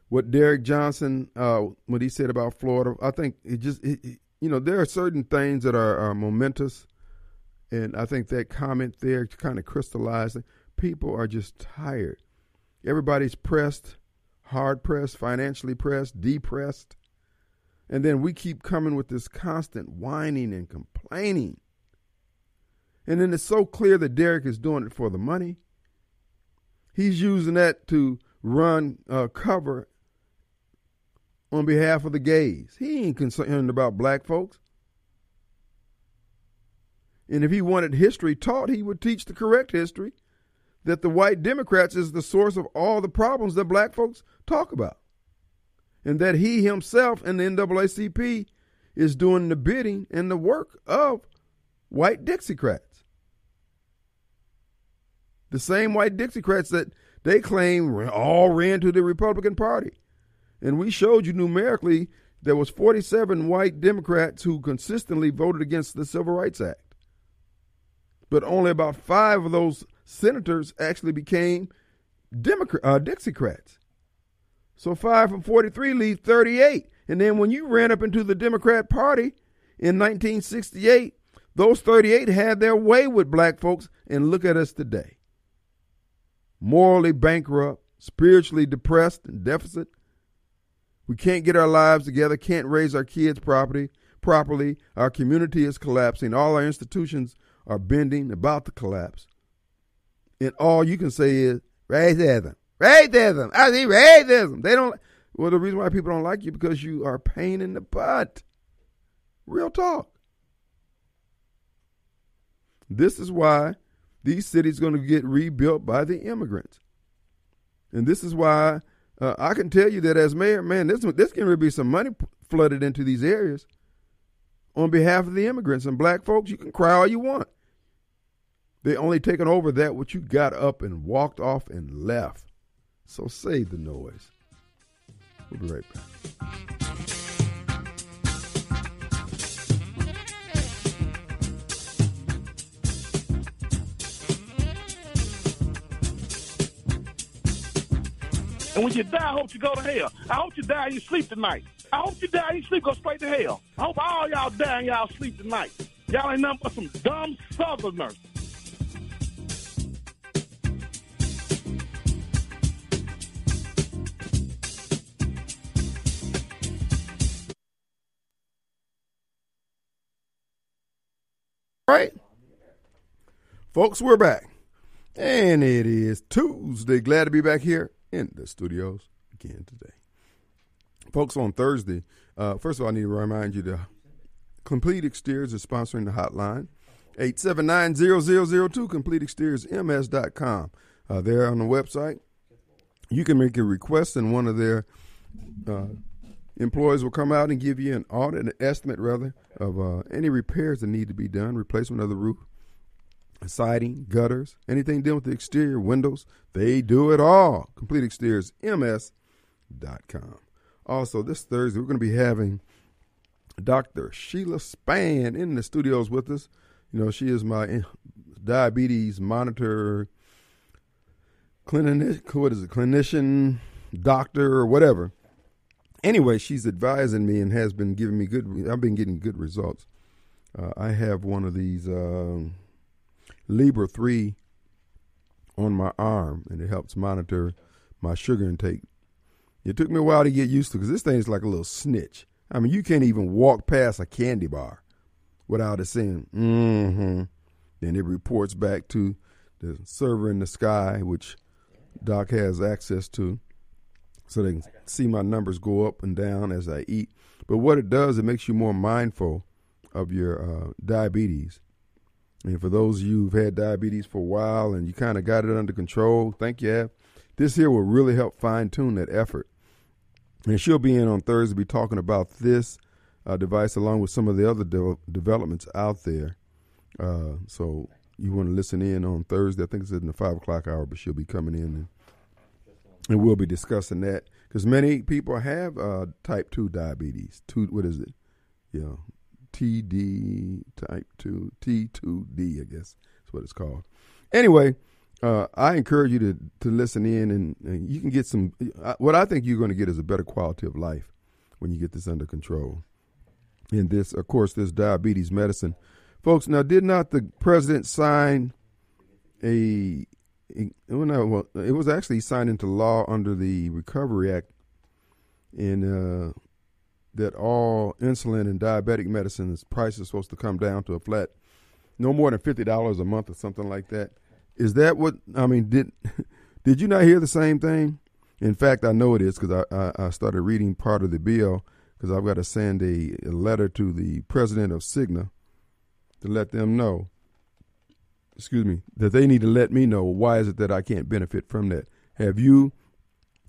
What Derrick Johnson, uh, what he said about Florida, I think it just, it, it, you know, there are certain things that are, are momentous, and I think that comment there kind of crystallized. People are just tired. Everybody's pressed, hard pressed, financially pressed, depressed. And then we keep coming with this constant whining and complaining. And then it's so clear that Derrick is doing it for the money. He's using that to run uh, cover on behalf of the gays. He ain't concerned about black folks. And if he wanted history taught, he would teach the correct history that the white Democrats is the source of all the problems that black folks talk about and that he himself and the NAACP is doing the bidding and the work of white Dixiecrats. The same white Dixiecrats that they claim all ran to the Republican Party. And we showed you numerically there was 47 white Democrats who consistently voted against the Civil Rights Act. but only about five of those senators actually became Democrat, uh, Dixiecrats. So five from 43 leaves 38. And then when you ran up into the Democrat Party in 1968, those 38 had their way with black folks. And look at us today morally bankrupt, spiritually depressed and deficit. We can't get our lives together, can't raise our kids properly, properly. Our community is collapsing. All our institutions are bending, about to collapse. And all you can say is racism, racism. I see racism. They don't. Well, the reason why people don't like you because you are pain in the butt. Real talk. This is why these cities are going to get rebuilt by the immigrants, and this is why uh, I can tell you that as mayor, man, this this can really be some money flooded into these areas on behalf of the immigrants and black folks. You can cry all you want. They only taken over that which you got up and walked off and left. So save the noise. We'll be right back. And when you die, I hope you go to hell. I hope you die and you sleep tonight. I hope you die and you sleep, go straight to hell. I hope all y'all die and y'all sleep tonight. Y'all ain't nothing but some dumb southerners. Right? Folks, we're back. And it is Tuesday. Glad to be back here in the studios again today. Folks, on Thursday, uh, first of all, I need to remind you to Complete Exteriors is sponsoring the hotline. 879-0002, CompleteExteriorsMS.com. Uh, they're on the website. You can make a request and one of their uh, employees will come out and give you an audit, an estimate rather, of uh, any repairs that need to be done, replacement of the roof, siding, gutters, anything dealing with the exterior windows. They do it all. CompleteExteriorsMS.com. Also, this Thursday, we're going to be having Dr. Sheila Span in the studios with us. You know, she is my diabetes monitor, clinic, what is it, clinician, doctor, or whatever anyway, she's advising me and has been giving me good. I've been getting good results. Uh, I have one of these uh, Libre three on my arm, and it helps monitor my sugar intake. It took me a while to get used to because this thing is like a little snitch. I mean, you can't even walk past a candy bar without it saying "mm-hmm." Then it reports back to the server in the sky, which Doc has access to so they can see my numbers go up and down as I eat. But what it does, it makes you more mindful of your uh, diabetes. And for those of you who've had diabetes for a while and you kind of got it under control, thank you this here will really help fine tune that effort. And she'll be in on Thursday, be talking about this uh, device along with some of the other de- developments out there. Uh, so you want to listen in on Thursday. I think it's in the five o'clock hour, but she'll be coming in and and we'll be discussing that because many people have uh, type two diabetes. Two, what is it? Yeah, TD type two, T two D, I guess that's what it's called. Anyway, uh, I encourage you to to listen in, and, and you can get some. Uh, what I think you're going to get is a better quality of life when you get this under control. And this, of course, this diabetes medicine, folks. Now, did not the president sign a it, well, it was actually signed into law under the Recovery Act, in uh, that all insulin and diabetic medicines price is supposed to come down to a flat, no more than fifty dollars a month or something like that. Is that what I mean? Did did you not hear the same thing? In fact, I know it is because I, I, I, started reading part of the bill because I've got to send a, a letter to the president of Cigna to let them know excuse me, that they need to let me know why is it that I can't benefit from that. Have you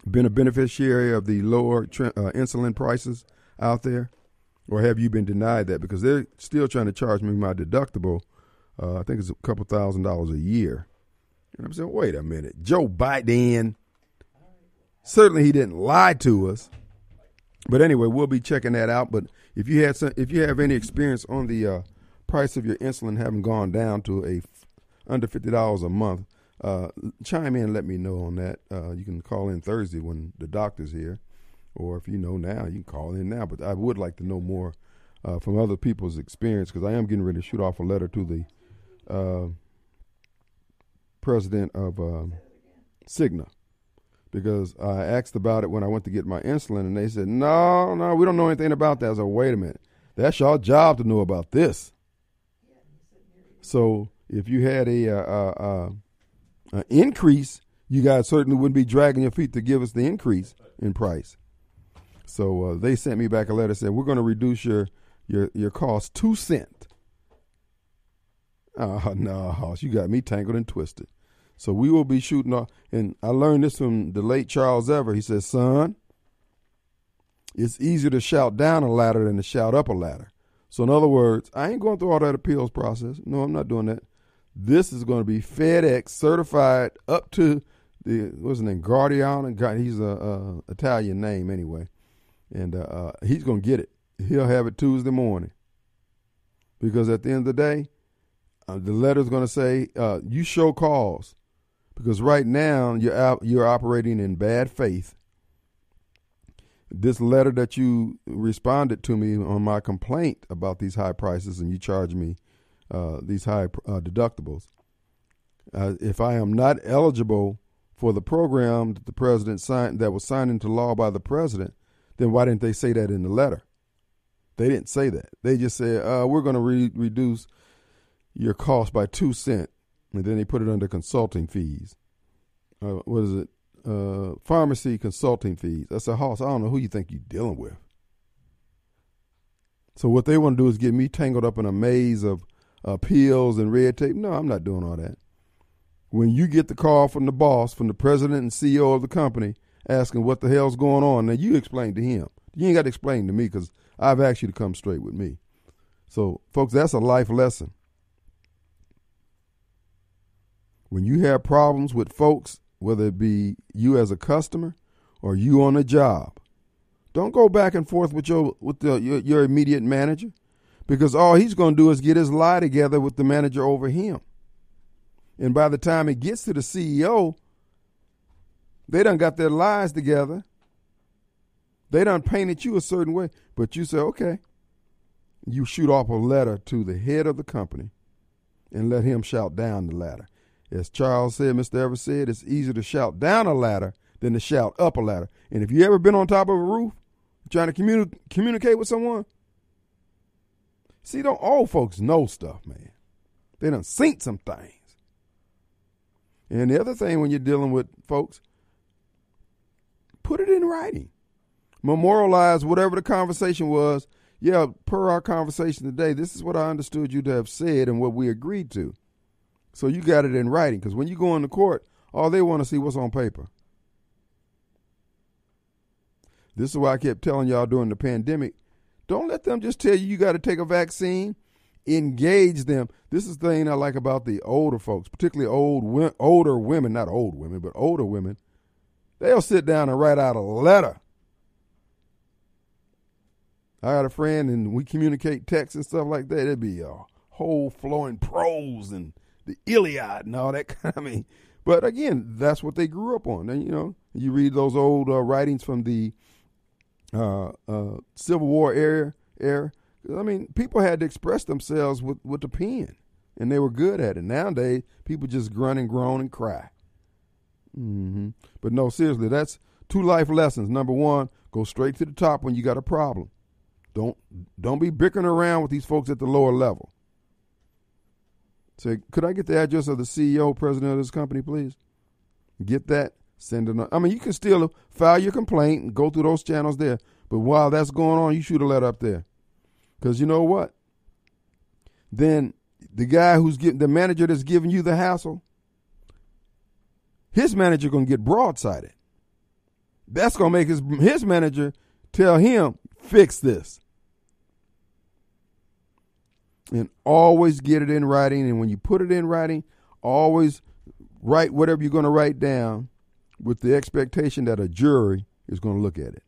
been a beneficiary of the lower uh, insulin prices out there, or have you been denied that because they're still trying to charge me my deductible? Uh, I think it's a couple thousand dollars a year. And I'm saying, wait a minute, Joe Biden. Certainly, he didn't lie to us. But anyway, we'll be checking that out. But if you had some, if you have any experience on the uh, price of your insulin having gone down to a under fifty dollars a month, uh, chime in and let me know on that. Uh, you can call in Thursday when the doctor's here, or if you know now, you can call in now. But I would like to know more uh, from other people's experience because I am getting ready to shoot off a letter to the uh, president of um, Cigna because I asked about it when I went to get my insulin, and they said, "No, no, we don't know anything about that." I said, "Wait a minute, that's your job to know about this." So if you had a, uh, uh, uh, increase, you guys certainly wouldn't be dragging your feet to give us the increase in price. So uh, they sent me back a letter saying we're going to reduce your your your cost two cent. Oh no, you got me tangled and twisted. So we will be shooting off. And I learned this from the late Charles Evers. He says, son, it's easier to shout down a ladder than to shout up a ladder. So in other words, I ain't going through all that appeals process. No, I'm not doing that. This is going to be FedEx certified up to the what's his name, Guardian. He's a, a Italian name anyway, and uh, uh, he's going to get it. He'll have it Tuesday morning. Because at the end of the day, uh, the letter's going to say uh, you show cause because right now you're you're operating in bad faith. This letter that you responded to me on my complaint about these high prices, and you charge me uh, these high uh, deductibles. Uh, if I am not eligible for the program that the president signed, that was signed into law by the president, then why didn't they say that in the letter? They didn't say that. They just said uh, we're going to re- reduce your cost by two cent and then they put it under consulting fees. Uh, what is it? Pharmacy consulting fees. That's a hoss. I don't know who you think you're dealing with. So what they want to do is get me tangled up in a maze of Uh, appeals and red tape. No, I'm not doing all that. When you get the call from the boss, from the president and CEO of the company, asking what the hell's going on, now you explain to him. You ain't got to explain to me because I've asked you to come straight with me. So, folks, that's a life lesson. when you have problems with folks, whether it be you as a customer or you on a job, don't go back and forth with your with the, your, your immediate manager because all he's going to do is get his lie together with the manager over him. And by the time it gets to the CEO, they done got their lies together. They done painted you a certain way, but you say, okay. You shoot off a letter to the head of the company and let him shout down the ladder. As Charles said, Mr. Evers said, it's easier to shout down a ladder than to shout up a ladder. And if you ever been on top of a roof trying to communi- communicate with someone, see, don't all folks know stuff, man. They done seen some things. And the other thing when you're dealing with folks, put it in writing. Memorialize whatever the conversation was. Yeah, per our conversation today, this is what I understood you to have said and what we agreed to. So you got it in writing because when you go into court, all they want to see what's on paper. This is why I kept telling y'all during the pandemic don't let them just tell you you got to take a vaccine. Engage them. This is the thing I like about the older folks, particularly old older women, not old women, but older women. They'll sit down and write out a letter. I got a friend and we communicate text and stuff like that. It'd be a whole flowing prose and the Iliad and all that kind. Of, mean, but again, that's what they grew up on. And you know, you read those old uh, writings from the uh, uh, Civil War era. Era. I mean, people had to express themselves with with the pen, and they were good at it. Nowadays, people just grunt and groan and cry. Mm-hmm. But no, seriously, that's two life lessons. Number one, go straight to the top when you got a problem. Don't don't be bickering around with these folks at the lower level. Say, could I get the address of the CEO, president of this company, please? Get that. Send it. I mean, you can still file your complaint and go through those channels there. But while that's going on, you shoot a letter up there. Because you know what? Then the guy who's getting the manager that's giving you the hassle, his manager gonna get broadsided. That's gonna make his his manager tell him fix this and always get it in writing. And when you put it in writing, always write whatever you're going to write down with the expectation that a jury is going to look at it.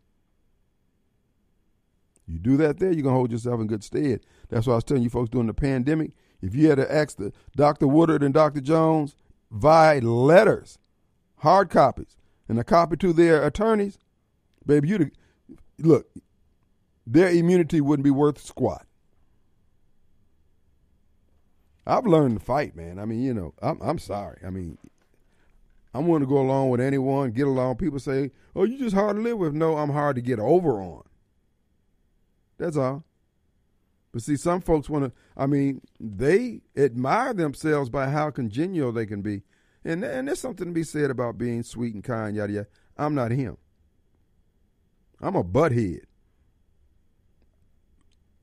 You do that there, you're going to hold yourself in good stead. That's why I was telling you folks during the pandemic, If you had to ask the Dr. Woodard and Dr. Jones via letters, hard copies, and a copy to their attorneys, baby, you look, their immunity wouldn't be worth squat. I've learned to fight, man. I mean, you know, I'm I'm sorry. I mean, I'm willing to go along with anyone, get along. People say, "Oh, you just hard to live with." No, I'm hard to get over on. That's all. But see, some folks want to. I mean, they admire themselves by how congenial they can be, and and there's something to be said about being sweet and kind. Yada yada. I'm not him. I'm a butthead.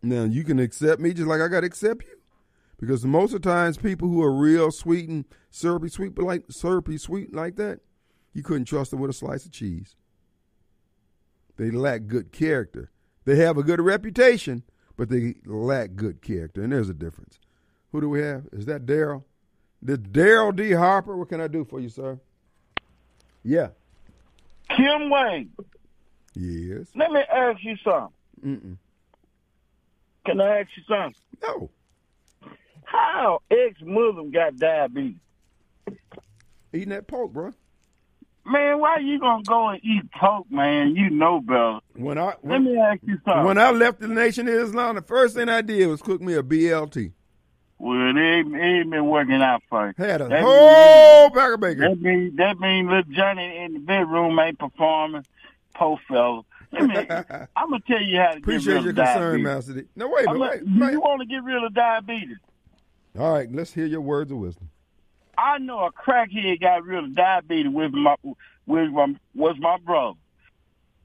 Now you can accept me just like I got to accept you. Because most of the times, people who are real sweet and syrupy sweet, but like syrupy sweet like that, you couldn't trust them with a slice of cheese. They lack good character. They have a good reputation, but they lack good character, and there's a difference. Who do we have? Is that Daryl? The Daryl D. Harper. What can I do for you, sir? Yeah. Kim Wade. Yes. Let me ask you something. Mm-mm. Can I ask you something? No. How ex-Muslim got diabetes? Eating that pork, bro. Man, why you gonna go and eat pork, man? You know better. When I Let me ask you something. when I left the Nation of Islam, the first thing I did was cook me a BLT. well, they, ain't been working out for you. Had a That whole pack of bacon. That mean that mean little Johnny in the bedroom ain't performing. Poor fella. Let me, I'm gonna tell you how to Appreciate get your rid of concern, diabetes. Master D. No, wait a. Wait, wait. you want to get rid of diabetes? All right, let's hear your words of wisdom. I know a crackhead got rid of diabetes with my with my was my brother,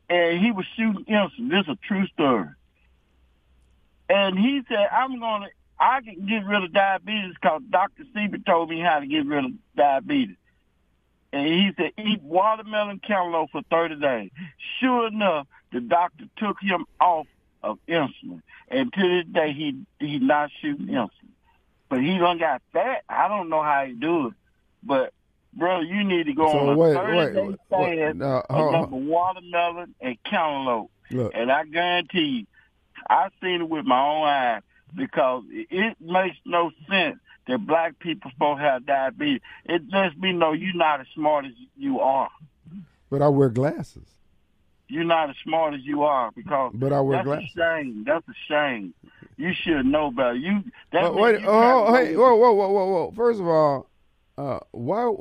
and he was shooting insulin. This is a true story. And he said, "I'm gonna, I can get rid of diabetes because Doctor Sebi told me how to get rid of diabetes." And he said, "Eat watermelon cantaloupe for 30 days." Sure enough, the doctor took him off of insulin, and to this day, he he's not shooting insulin. But he done got fat. I don't know how he do it. But brother, you need to go So on a wait, thirty wait, day fast now, uh, of hold- uh, watermelon and cantaloupe. Look, And I guarantee you, I seen it with my own eyes because it- it makes no sense that black people supposed to have diabetes. It lets me know you're not as smart as you are. but I wear glasses. You're not as smart as you are because But I wear that's glasses. a shame. That's a shame. You should know better. You that Uh, wait, you oh, hey, whoa, whoa, whoa, whoa, whoa. First of all, uh, why,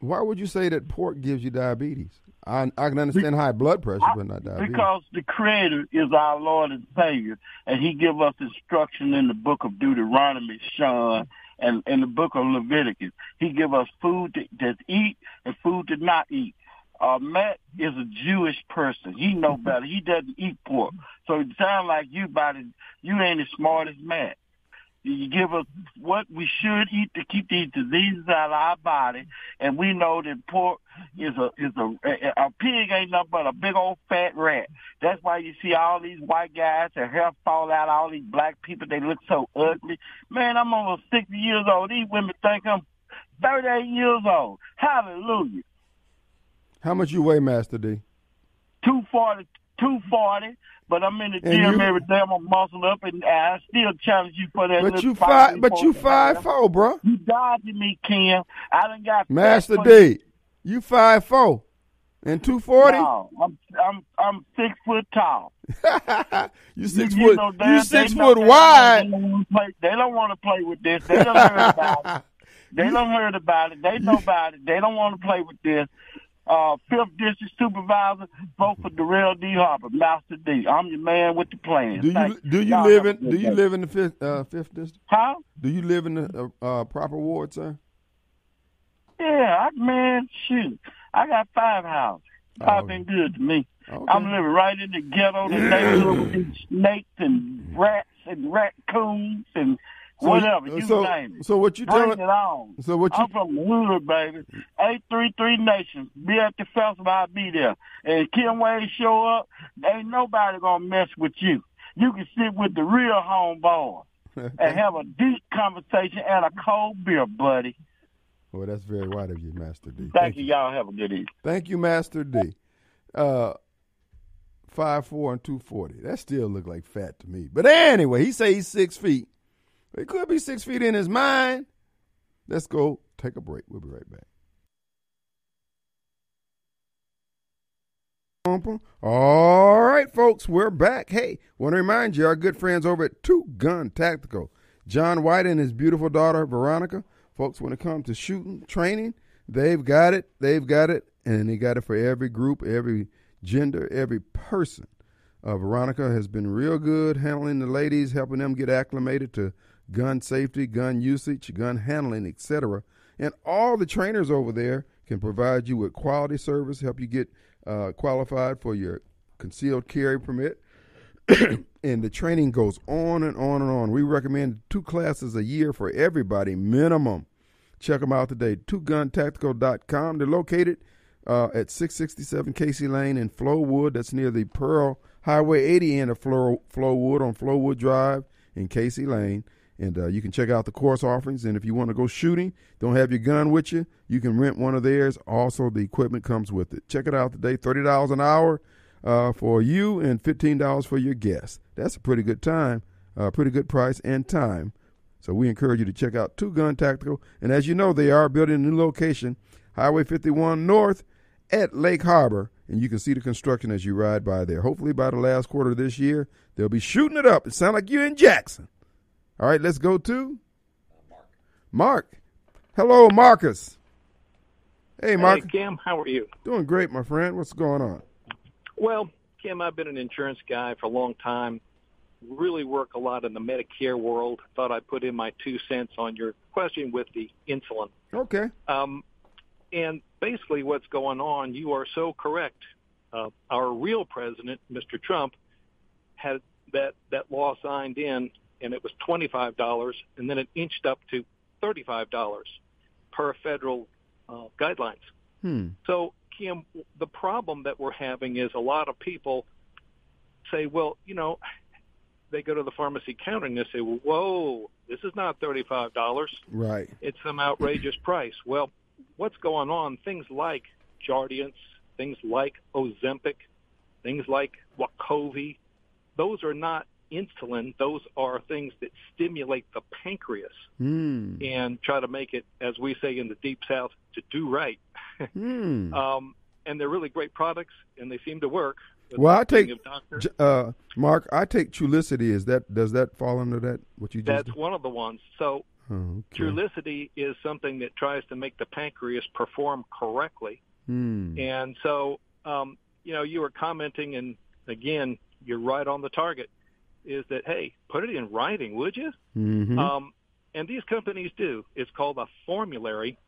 why would you say that pork gives you diabetes? I, I can understand high blood pressure, but not diabetes. Because the Creator is our Lord and Savior, and He give us instruction in the book of Deuteronomy, Sean, and in the book of Leviticus. He give us food to, to eat and food to not eat. Uh, Matt is a Jewish person. He know better. He doesn't eat pork. So it sounds like you about it, you ain't as smart as Matt. You give us what we should eat to keep these diseases out of our body, and we know that pork is a is a a, pig ain't nothing but a big old fat rat. That's why you see all these white guys, their hair fall out. All these black people, they look so ugly. Man, I'm almost sixty years old. These women think I'm thirty-eight years old. Hallelujah. How much you weigh, Master D? 240, 240, but I'm in the And gym you- every day. I'm a muscle up, and I still challenge you for that. But you five, but you five four, bro. You dodging me, Kim. I done got Master D, you five four and two forty. No, I'm I'm I'm six foot tall. you six You foot. know, You they- six foot wide. They don't wanna play- They don't want to play with this. They don't heard about it. They don't heard about it. They know about it. They don't want to play with this. Uh, fifth district supervisor, vote for Darrell D. Harper, Master D. I'm your man with the plan. Do you Thank do you Y'all live in do you day. live in the fifth uh, fifth district? Huh? Do you live in the uh, uh, proper ward, sir? Yeah, I, man, shoot. I got five houses. Five Oh. been good to me. Okay. I'm living right in the ghetto, the neighborhood with these snakes and rats and raccoons and So- whatever. You so, name it. So what you Bring telling? it on. So what you? I'm from the hood, baby. 833 Nations. Be at the festival, I'll be there. And Kim Wade show up, ain't nobody gonna mess with you. You can sit with the real homeboy and have a deep conversation and a cold beer, buddy. well, that's very white of you, Master D. Thank you. Y'all have a good evening. Thank you, Master D. Uh, five four and two forty. That still look like fat to me. But anyway, he say he's six feet He could be six feet in his mind. Let's go take a break. We'll be right back. All right, folks, we're back. Hey, want to remind you, our good friends over at Two Gun Tactical, John White and his beautiful daughter Veronica. Folks, when it comes to shooting training, they've got it. They've got it, and they got it for every group, every gender, every person. Uh, Veronica has been real good handling the ladies, helping them get acclimated to gun safety, gun usage, gun handling, etc. And all the trainers over there can provide you with quality service, help you get uh, qualified for your concealed carry permit. and the training goes on and on and on. We recommend two classes a year for everybody, minimum. Check them out today, twoguntactical.com. They're located uh, at 667 Casey Lane in Flowood. That's near the Pearl Highway 80 end of Flow, Flowood on Flowood Drive in Casey Lane. And uh, you can check out the course offerings. And if you want to go shooting, don't have your gun with you, you can rent one of theirs. Also, the equipment comes with it. Check it out today. $30 an hour uh, for you and $15 for your guests. That's a pretty good time, uh, pretty good price and time. So we encourage you to check out Two Gun Tactical. And as you know, they are building a new location, Highway 51 North at Lake Harbor. And you can see the construction as you ride by there. Hopefully, by the last quarter of this year, they'll be shooting it up. It sounds like you're in Jackson. All right, let's go to Mark. Mark. Hello, Marcus. Hey, Mark. Hey, Kim, how are you? Doing great, my friend. What's going on? Well, Kim, I've been an insurance guy for a long time. Really work a lot in the Medicare world. Thought I'd put in my two cents on your question with the insulin. Okay. Um, and basically, what's going on, you are so correct. Uh, our real president, Mr. Trump, had that, that law signed in and it was $25, and then it inched up to $35 per federal uh, guidelines. Hmm. So, Kim, the problem that we're having is a lot of people say, well, you know, they go to the pharmacy counter and they say, whoa, this is not $35. Right. It's some outrageous price. Well, what's going on? Things like Jardiance, things like Ozempic, things like Wegovy, those are not insulin, those are things that stimulate the pancreas mm. and try to make it, as we say in the deep south, to do right. mm. um, and they're really great products, and they seem to work. Well, I take uh, Mark. I take Trulicity. Is that does that fall under that? What you just? That's did? one of the ones. So oh, okay. Trulicity is something that tries to make the pancreas perform correctly. Mm. And so, um, you know, you were commenting, and again, you're right on the target is that hey, put it in writing, would you? Mm-hmm. Um, and these companies do. It's called a formulary,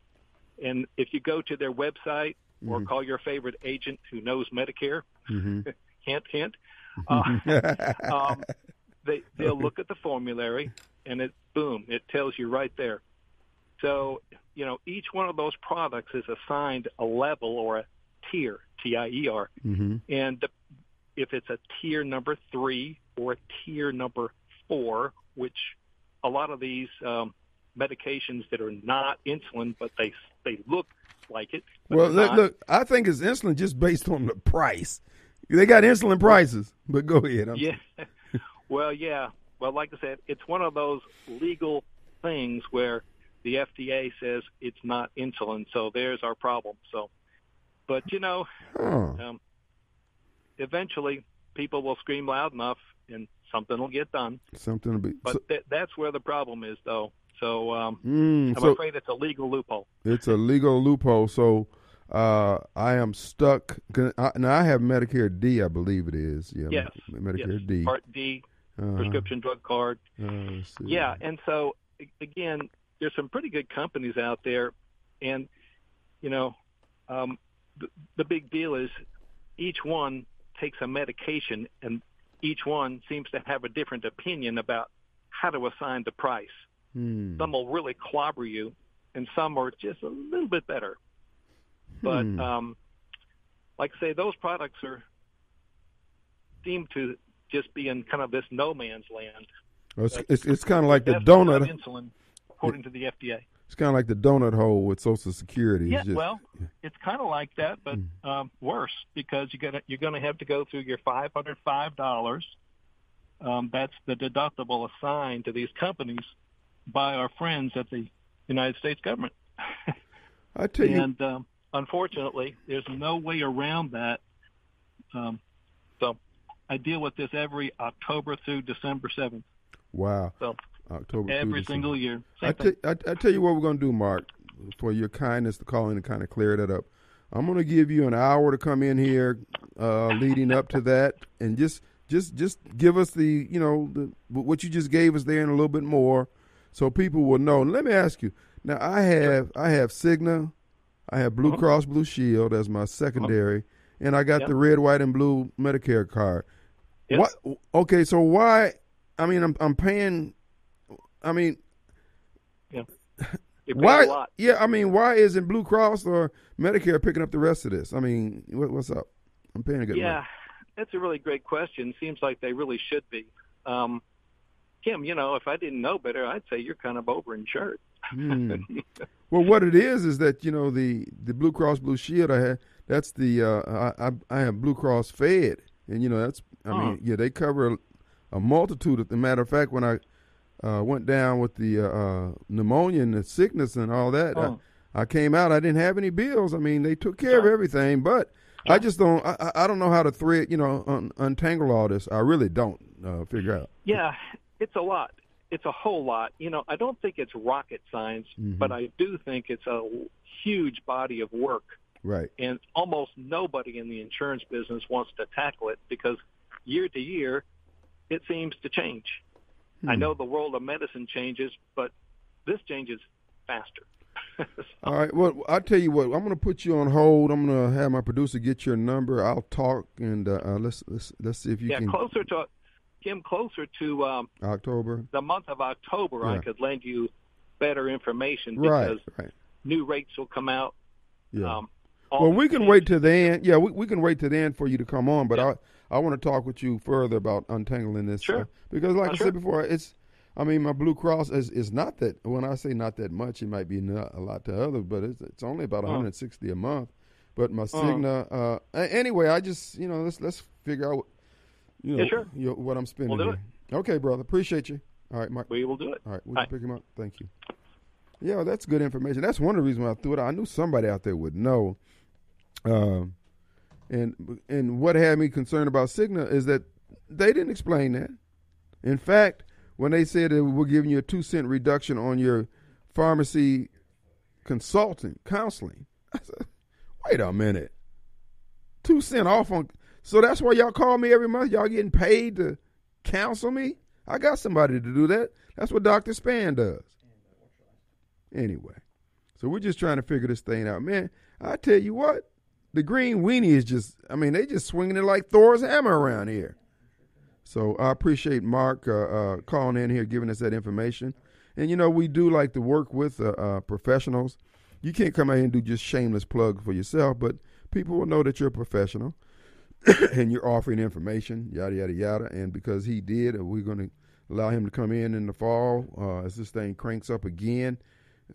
and if you go to their website mm-hmm. or call your favorite agent who knows Medicare, mm-hmm. hint, hint, uh, um, they they'll look at the formulary, and it boom, it tells you right there. So you know each one of those products is assigned a level or a tier, T I E R, mm-hmm. and the, if it's a tier number three or tier number four, which a lot of these um, medications that are not insulin, but they they look like it. Well, look, look, I think it's insulin just based on the price. They got insulin prices, but go ahead. I'm yeah. well, yeah. Well, like I said, it's one of those legal things where the FDA says it's not insulin, so there's our problem. So, but you know, huh. um, eventually people will scream loud enough and something will get done. Something will be. But so, th- that's where the problem is, though. So um, mm, I'm so afraid it's a legal loophole. It's a legal loophole. So uh, I am stuck. I, now I have Medicare D, I believe it is. Yeah, yes. Medicare yes. D. Part D, uh, prescription drug card. Uh, yeah, and so again, there's some pretty good companies out there, and you know, um, the, the big deal is each one takes a medication and each one seems to have a different opinion about how to assign the price. Hmm. Some will really clobber you, and some are just a little bit better. But Hmm. um, like I say, those products are seem to just be in kind of this no man's land. Well, it's, it's, it's kind of like the donut. insulin, according to the FDA. It's kind of like the donut hole with Social Security. Yeah, It's just- well, it's kind of like that, but Mm. um, worse because you're gonna you're gonna have to go through your five hundred five dollars. Um, that's the deductible assigned to these companies, by our friends at the United States government. I tell you, and um, unfortunately, there's no way around that. Um, so I deal with this every October through December 7th. Wow. So October every single year. I, tell, thing. I, I tell you what we're going to do, Mark, for your kindness to call in and kind of clear that up. I'm going to give you an hour to come in here, uh, leading up to that, and just just just give us the you know the what you just gave us there and a little bit more, so people will know. And let me ask you now. I have I have Cigna, I have Blue Uh-huh. Cross Blue Shield as my secondary, and I got Yep. the red, white, and blue Medicare card. Yep. What? Okay, so why? I mean, I'm I'm paying. I mean, pay why? Yeah, I mean, why isn't Blue Cross or Medicare picking up the rest of this? I mean, what, what's up? I'm paying a good Yeah, that's a really great question. Seems like they really should be. Um, Kim, you know, if I didn't know better, I'd say you're kind of over overinsured. Hmm. Well, what it is is that you know the the Blue Cross Blue Shield I had. That's the uh, I, I I have Blue Cross Fed, and you know that's I Oh. mean yeah they cover a, a multitude. Of, the matter of fact, when I uh, went down with the uh, uh, pneumonia and the sickness and all that, Oh. I, I came out. I didn't have any bills. I mean, they took care of everything, but I just don't. I, I don't know how to thread, you know, un, untangle all this. I really don't uh, figure out. Yeah, it's a lot. It's a whole lot. You know, I don't think it's rocket science, Mhm. but I do think it's a huge body of work, Right. and almost nobody in the insurance business wants to tackle it because year to year, it seems to change. I Hmm. know the world of medicine changes, but this changes faster. All right. Well, I'll tell you what. I'm going to put you on hold. I'm going to have my producer get your number. I'll talk and uh, uh, let's let's let's see if you yeah, can Yeah, closer to Kim, closer to um, October. the month of October, I could lend you better information because Right. new rates will come out. Yeah. Um, well, we can wait till the end. Yeah, we, we can wait till the end for you to come on. But I I want to talk with you further about untangling this. Sure. uh, because, like Uh, I sure. said before, it's. I mean, my Blue Cross is is not that. When I say not that much, it might be not a lot to others, but it's it's only about Uh. 160 a month. But my Cigna. Uh, anyway, I just you know let's let's figure out. You know, Yeah, sure. you know, what I'm spending. We'll. Okay, brother. Appreciate you. All right, Mark. We will do it. All right, we'll pick him up. Thank you. Yeah, that's good information. That's one of the reasons why I threw it out. I knew somebody out there would know. Um, and and what had me concerned about Cigna is that they didn't explain that. In fact, when they said that we're giving you a two cent reduction on your pharmacy consulting counseling, I said, "Wait a minute, two cent off on." So that's why y'all call me every month. Y'all getting paid to counsel me? I got somebody to do that. That's what Doctor Span does. Anyway, so we're just trying to figure this thing out, man. I tell you what, the green weenie is just. I mean, they just swinging it like Thor's hammer around here. So I appreciate Mark uh, uh, calling in here, giving us that information. And you know, we do like to work with uh, uh, professionals. You can't come out here and do just shameless plug for yourself, but people will know that you're a professional and you're offering information, yada yada yada. And because he did, uh, we're going to allow him to come in in the fall uh, as this thing cranks up again.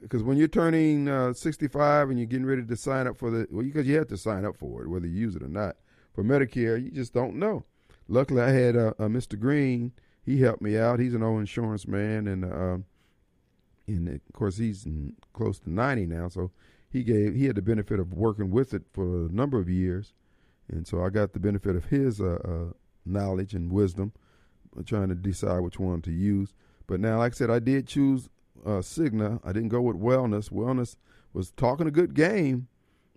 Because when you're turning uh, 65 and you're getting ready to sign up for the, well, because you have to sign up for it, whether you use it or not. For Medicare, you just don't know. Luckily, I had uh, uh, Mr. Green. He helped me out. He's an old insurance man, and uh, and of course he's close to 90 now. So he gave he had the benefit of working with it for a number of years, and so I got the benefit of his uh, uh, knowledge and wisdom, trying to decide which one to use. But now, like I said, I did choose uh, Cigna. I didn't go with Wellness. Wellness was talking a good game,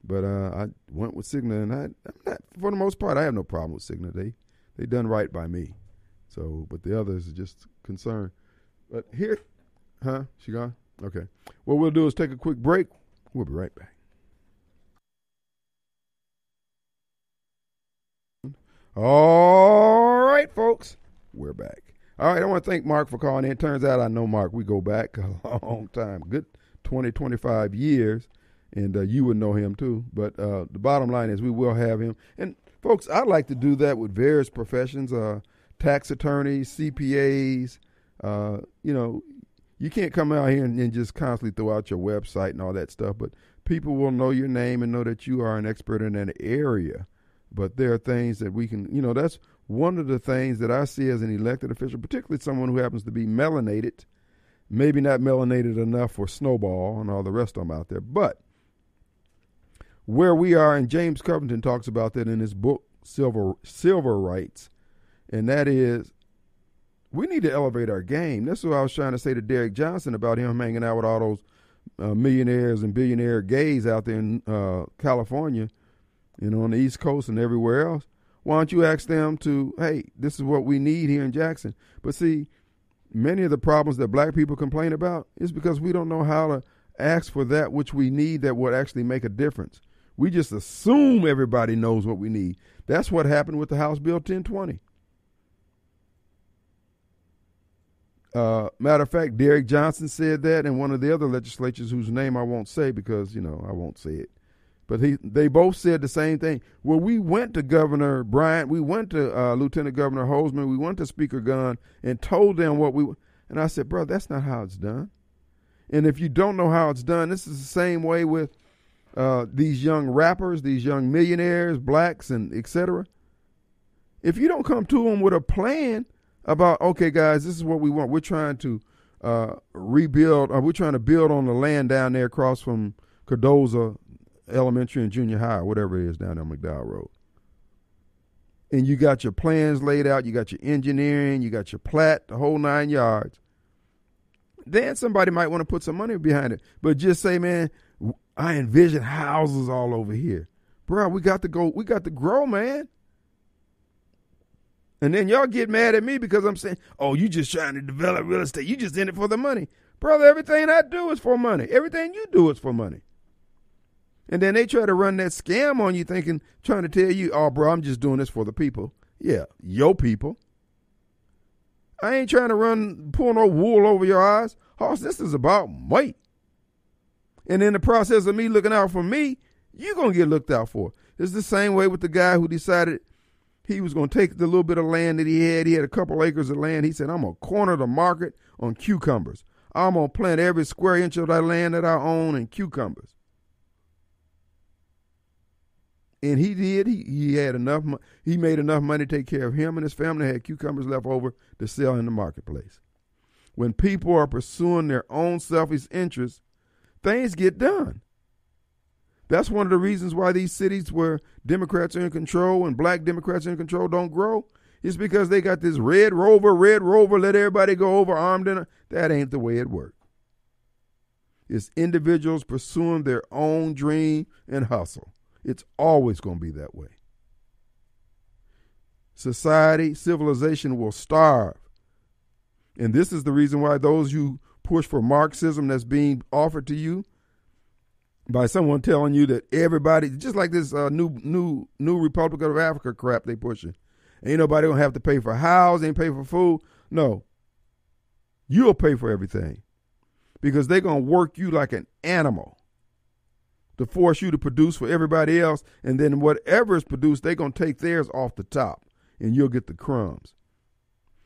but uh, I went with Cigna, and I, not, for the most part, I have no problem with Cigna. They they done right by me. So, but the others are just concerned. But here, huh? She gone? Okay. What we'll do is take a quick break. We'll be right back. All right, folks, we're back. All right, I want to thank Mark for calling in. Turns out I know Mark. We go back a long time, good 20, 25 years, and uh, you would know him too. But uh, the bottom line is we will have him. And folks, I'd like to do that with various professions, uh, tax attorneys, CPAs. Uh, you know, you can't come out here and, and just constantly throw out your website and all that stuff, but people will know your name and know that you are an expert in that area. But there are things that we can, you know, that's one of the things that I see as an elected official, particularly someone who happens to be melanated, maybe not melanated enough for Snowball and all the rest of them out there. But where we are, and James Covington talks about that in his book, Silver, Silver Rights, and that is we need to elevate our game. That's what I was trying to say to Derrick Johnson about him hanging out with all those uh, millionaires and billionaire gays out there in uh, California, and on the East Coast and everywhere else. Why don't you ask them to, hey, this is what we need here in Jackson? But see, many of the problems that black people complain about is because we don't know how to ask for that which we need that would actually make a difference. We just assume everybody knows what we need. That's what happened with the House Bill 1020. Uh, matter of fact, Derrick Johnson said that, and one of the other legislatures whose name I won't say because you know I won't say it, but he they both said the same thing. Well, we went to Governor Bryant, we went to uh, Lieutenant Governor Hosemann, we went to Speaker Gunn, and told them what we. And I said, bro, that's not how it's done. And if you don't know how it's done, this is the same way with uh, these young rappers, these young millionaires, blacks, and etc. If you don't come to them with a plan about okay, guys, this is what we want. We're trying to uh, rebuild. We're trying to build on the land down there across from Cardozo Elementary and Junior High, whatever it is down there on McDowell Road. And you got your plans laid out. You got your engineering. You got your plat, the whole nine yards. Then somebody might want to put some money behind it. But just say, man, I envision houses all over here, bro. We got to go. We got to grow, man. And then y'all get mad at me because I'm saying, oh, you just trying to develop real estate. You just in it for the money. Brother, everything I do is for money. Everything you do is for money. And then they try to run that scam on you thinking, trying to tell you, oh, bro, I'm just doing this for the people. Yeah, your people. I ain't trying to run, pull no wool over your eyes. Hoss, this is about weight. And in the process of me looking out for me, you're going to get looked out for. It's the same way with the guy who decided he was going to take the little bit of land that he had. He had a couple acres of land. He said, I'm going to corner the market on cucumbers. I'm going to plant every square inch of that land that I own in cucumbers. And he did. He, he had enough. He made enough money to take care of him and his family. Had cucumbers left over to sell in the marketplace. When people are pursuing their own selfish interests, things get done. That's one of the reasons why these cities where Democrats are in control and black Democrats are in control don't grow. It's because they got this red rover, red rover, let everybody go over armed and that ain't the way it works. It's individuals pursuing their own dream and hustle. It's always going to be that way. Society, civilization will starve. And this is the reason why those who push for Marxism that's being offered to you by someone telling you that everybody, just like this uh, new new new Republic of Africa crap they pushing, ain't nobody gonna have to pay for housing, ain't pay for food. No, you'll pay for everything because they're gonna work you like an animal to force you to produce for everybody else, and then whatever is produced, they're gonna take theirs off the top, and you'll get the crumbs.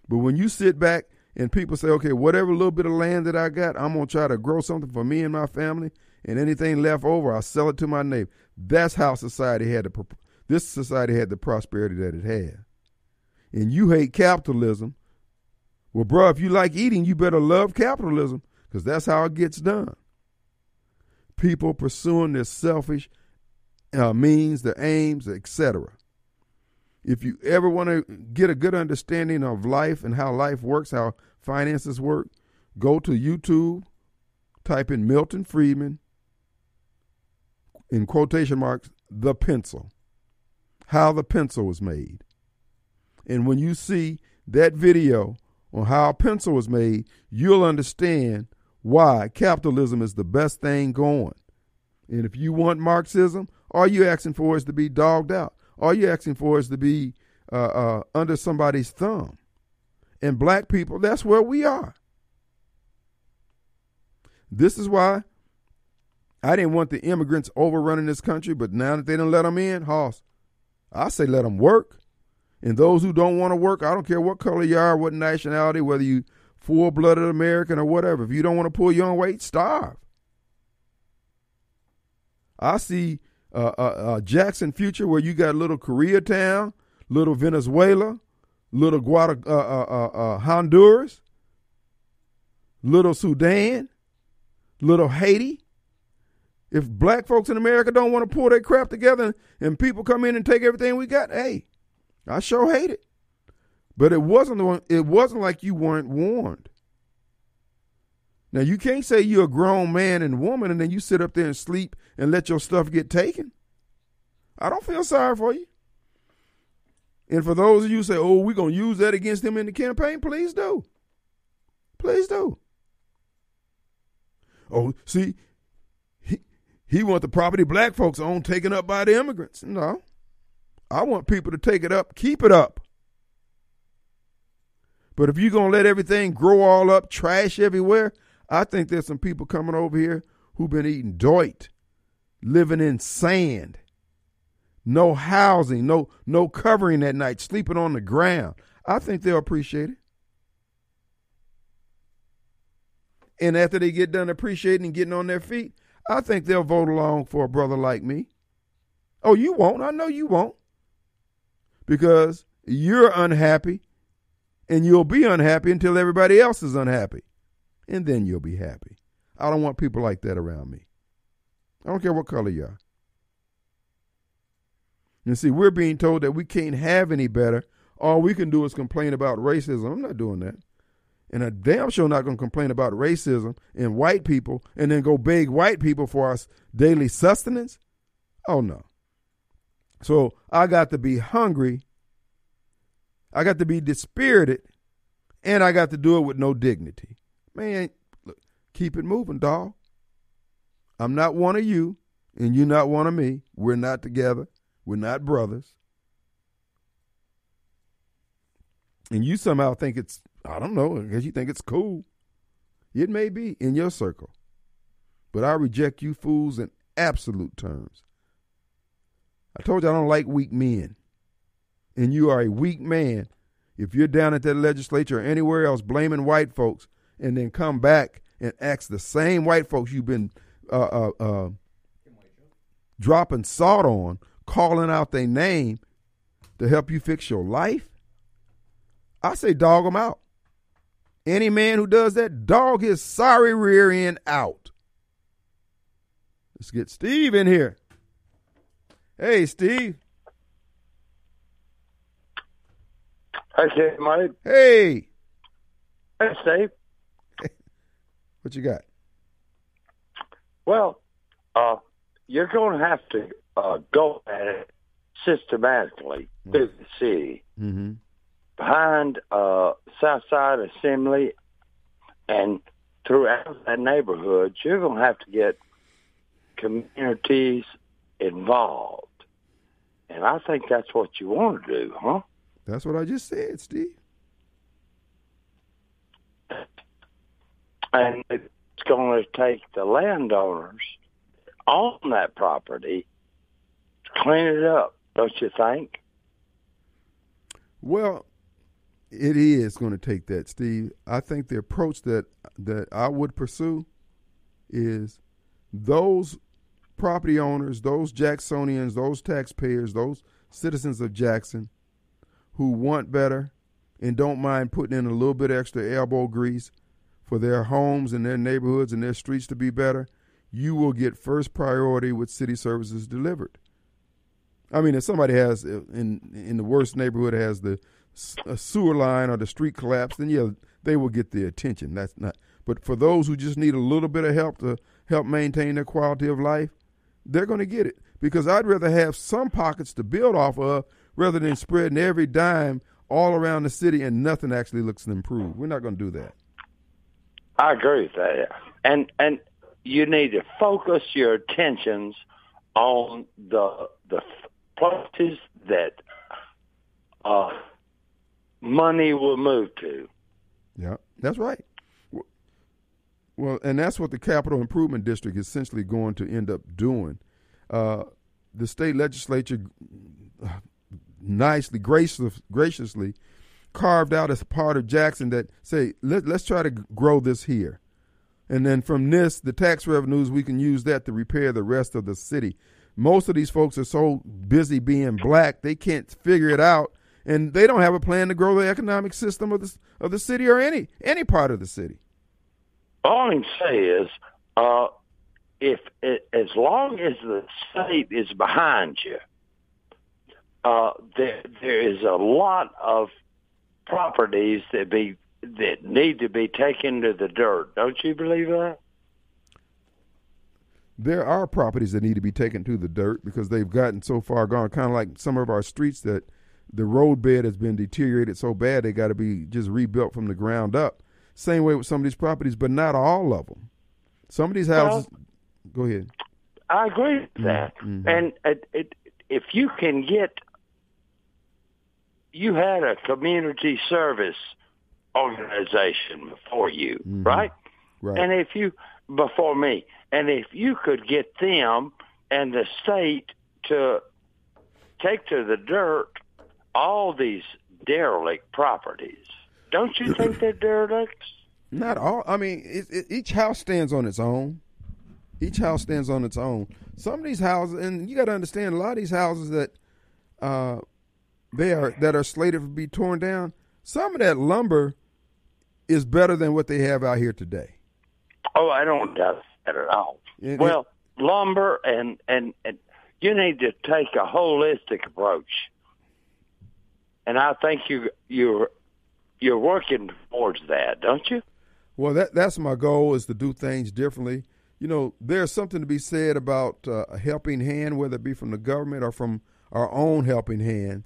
But when you sit back and people say, okay, whatever little bit of land that I got, I'm gonna try to grow something for me and my family and anything left over, I'll sell it to my neighbor. That's how society had the this society had the prosperity that it had. And you hate capitalism. Well, bro, if you like eating, you better love capitalism because that's how it gets done. People pursuing their selfish uh, means, their aims, etc. If you ever want to get a good understanding of life and how life works, how finances work, go to YouTube, type in Milton Friedman, in quotation marks, the pencil, how the pencil was made. And when you see that video on how a pencil was made, you'll understand why capitalism is the best thing going. And if you want Marxism, all you're asking for is to be dogged out. All you're asking for is to be uh, uh, under somebody's thumb. And black people, that's where we are. This is why I didn't want the immigrants overrunning this country, but now that they don't let them in, Hoss, I say let them work. And those who don't want to work, I don't care what color you are, what nationality, whether you full-blooded American or whatever. If you don't want to pull your own weight, starve. I see uh, uh, uh, Jackson future where you got little Koreatown, little Venezuela, little Guada, uh, uh, uh, Honduras, little Sudan, little Haiti. If black folks in America don't want to pull their crap together and people come in and take everything we got, hey, I sure hate it. But it wasn't it wasn't like you weren't warned. Now you can't say you're a grown man and woman and then you sit up there and sleep and let your stuff get taken. I don't feel sorry for you. And for those of you say, "Oh, we're gonna use that against him in the campaign," please do. Please do. Oh, see, he he want the property black folks own taken up by the immigrants. No, I want people to take it up, keep it up. But if you're gonna let everything grow all up, trash everywhere, I think there's some people coming over here who've been eating doit, living in sand, no housing, no no covering at night, sleeping on the ground. I think they'll appreciate it. And after they get done appreciating and getting on their feet, I think they'll vote along for a brother like me. Oh, you won't. I know you won't. Because you're unhappy and you'll be unhappy until everybody else is unhappy. And then you'll be happy. I don't want people like that around me. I don't care what color you are. And see, we're being told that we can't have any better. All we can do is complain about racism. I'm not doing that. And a damn sure not going to complain about racism and white people and then go beg white people for our daily sustenance. Oh, no. So I got to be hungry. I got to be dispirited. And I got to do it with no dignity. Man, look, keep it moving, dog. I'm not one of you, and you're not one of me. We're not together. We're not brothers. And you somehow think it's, I don't know, because you think it's cool. It may be in your circle. But I reject you fools in absolute terms. I told you I don't like weak men. And you are a weak man if you're down at that legislature or anywhere else blaming white folks and then come back and ask the same white folks you've been uh, uh, uh, dropping salt on, calling out their name to help you fix your life, I say dog them out. Any man who does that, dog his sorry rear end out. Let's get Steve in here. Hey, Steve. Hey, Mike. Hey. Hey, Steve. What you got? Well, uh, you're going to have to uh, go at it systematically mm-hmm. through the city. Mm-hmm. Behind uh, Southside Assembly and throughout that neighborhood, you're going to have to get communities involved. And I think that's what you want to do, huh? That's what I just said, Steve. and it's going to take the landowners on that property to clean it up, don't you think? Well, it is going to take that, Steve. I think the approach that that I would pursue is those property owners, those Jacksonians, those taxpayers, those citizens of Jackson who want better and don't mind putting in a little bit extra elbow grease for their homes and their neighborhoods and their streets to be better, you will get first priority with city services delivered. I mean, if somebody has in in the worst neighborhood has the sewer line or the street collapse, then yeah, they will get the attention. That's not. But for those who just need a little bit of help to help maintain their quality of life, they're going to get it. Because I'd rather have some pockets to build off of rather than spreading every dime all around the city and nothing actually looks improved. We're not going to do that. I agree with that. And and you need to focus your attentions on the the places that uh, money will move to. Yeah, that's right. Well, and that's what the Capital Improvement District is essentially going to end up doing. Uh, the state legislature nicely, gracious, graciously carved out as part of Jackson that say, Let, let's try to grow this here. And then from this, the tax revenues, we can use that to repair the rest of the city. Most of these folks are so busy being black, they can't figure it out. And they don't have a plan to grow the economic system of the, of the city or any any part of the city. all I'm saying is, uh, if as long as the state is behind you, uh, there there is a lot of properties that be that need to be taken to the dirt. Don't you believe that? There are properties that need to be taken to the dirt because they've gotten so far gone. Kind of like some of our streets that the road bed has been deteriorated so bad they got to be just rebuilt from the ground up. Same way with some of these properties, but not all of them. Some of these houses. Well, go ahead. I agree with that. Mm-hmm. And it, it, if you can get, you had a community service organization before you, mm-hmm. right? Right. And if you before me, and if you could get them and the state to take to the dirt all these derelict properties, don't you think they're derelicts? Not all. I mean, it, it, each house stands on its own. Each house stands on its own. Some of these houses, and you got to understand, a lot of these houses that uh, they are that are slated to be torn down. Some of that lumber is better than what they have out here today. Oh, I don't doubt that at all. It, well, it, lumber and, and and you need to take a holistic approach, and I think you you're you're working towards that, don't you? Well, that that's my goal is to do things differently. You know, there's something to be said about uh, a helping hand, whether it be from the government or from our own helping hands.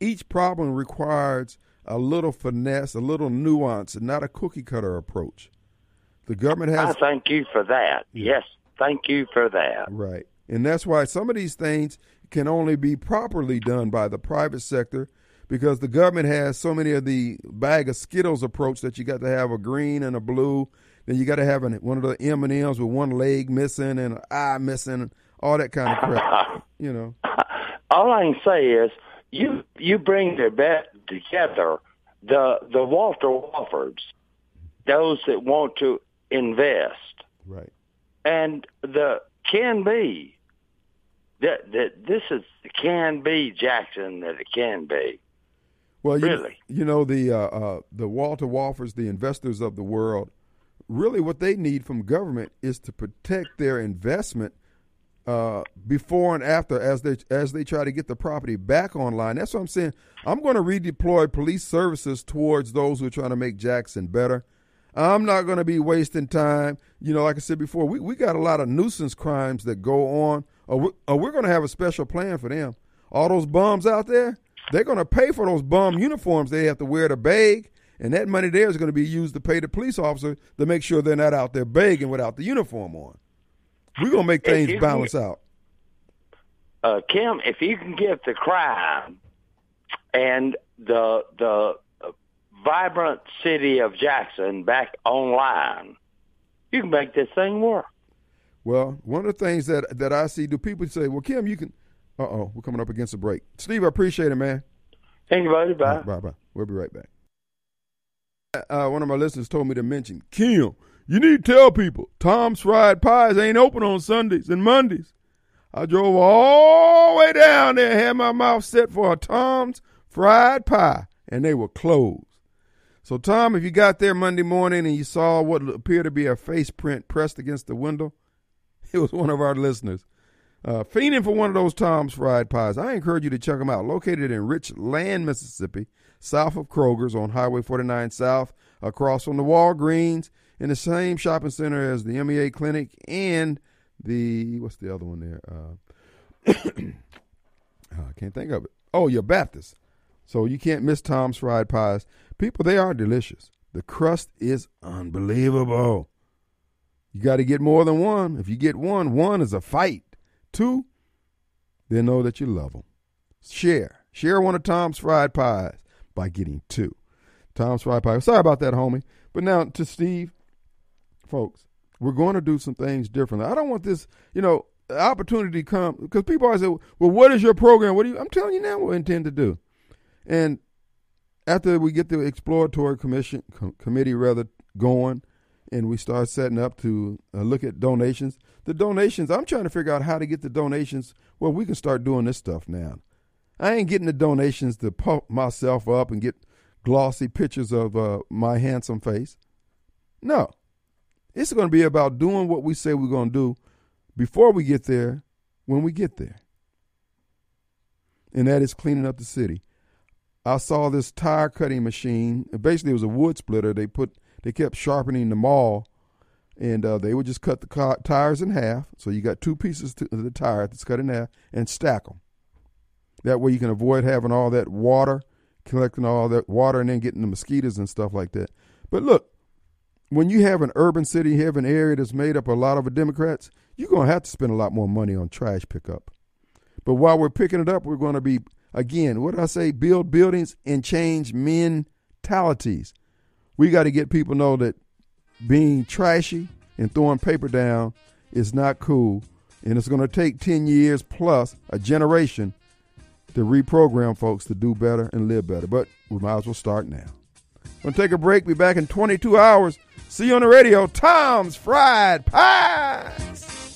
Each problem requires a little finesse, a little nuance, and not a cookie cutter approach. The government has. I thank you for that. Yes, thank you for that. Right. And that's why some of these things can only be properly done by the private sector because the government has so many of the bag of Skittles approach that you got to have a green and a blue. Then you got to have an, one of the M and M's with one leg missing and an eye missing, all that kind of crap. you know. All I can say is you you bring the bet together the the Walter Wolfords, those that want to invest. Right. And the can be that that this is can be Jackson that it can be. Well, you, really, you know the uh, uh, the Walter Wolfords, the investors of the world, really what they need from government is to protect their investment uh, before and after as they as they try to get the property back online. That's what I'm saying. I'm going to redeploy police services towards those who are trying to make Jackson better. I'm not going to be wasting time. You know, like I said before, we, we got a lot of nuisance crimes that go on. Or, we, or we're going to have a special plan for them. All those bums out there, they're going to pay for those bum uniforms they have to wear to beg. And that money there is going to be used to pay the police officer to make sure they're not out there begging without the uniform on. We're going to make things balance out. Uh, Kim, if you can get the crime and the the vibrant city of Jackson back online, you can make this thing work. Well, one of the things that that I see, do people say, "Well, Kim, you can"? Uh oh, we're coming up against a break. Steve, I appreciate it, man. Thank you, buddy. Bye. Right, bye, bye. We'll be right back. Uh, one of my listeners told me to mention Kim. You need to tell people Tom's Fried Pies ain't open on Sundays and Mondays. I drove all the way down there had my mouth set for a Tom's Fried Pie, and they were closed. So, Tom, if you got there Monday morning and you saw what appeared to be a face print pressed against the window, it was one of our listeners. Uh, fiending for one of those Tom's fried pies. I encourage you to check them out. Located in Richland, Mississippi, south of Kroger's on Highway 49 South, across from the Walgreens, in the same shopping center as the MEA Clinic and the, what's the other one there? Uh, I can't think of it. Oh, your Baptist. So you can't miss Tom's fried pies. People, they are delicious. The crust is unbelievable. You got to get more than one. If you get one, one is a fight. Two, they know that you love them. Share. Share one of Tom's fried pies by getting two. Tom's fried pies. Sorry about that, homie. But now to Steve, folks, we're going to do some things differently. I don't want this, you know, opportunity come because people always say, "Well, what is your program? What do you?" I'm telling you now what we intend to do. And after we get the exploratory commission com- committee rather going, and we start setting up to uh, look at donations, the donations. I'm trying to figure out how to get the donations. Well, we can start doing this stuff now. I ain't getting the donations to pump myself up and get glossy pictures of uh, my handsome face. No, It's going to be about doing what we say we're going to do before we get there, when we get there. And that is cleaning up the city. I saw this tire cutting machine. Basically, it was a wood splitter. They put they kept sharpening the maul, and uh, they would just cut the tires in half. So you got two pieces of the tire that's cut in half, and stack them. That way, you can avoid having all that water, collecting all that water, and then getting the mosquitoes and stuff like that. But look, when you have an urban city, you have an area that's made up a lot of Democrats, you're going to have to spend a lot more money on trash pickup. But while we're picking it up, we're going to be, again, what did I say? Build buildings and change mentalities. We got to get people to know that being trashy and throwing paper down is not cool. And it's going to take 10 years plus a generation to reprogram folks to do better and live better. But we might as well start now. Gonna take a break. Be back in 22 hours. See you on the radio. Tom's Fried Pies.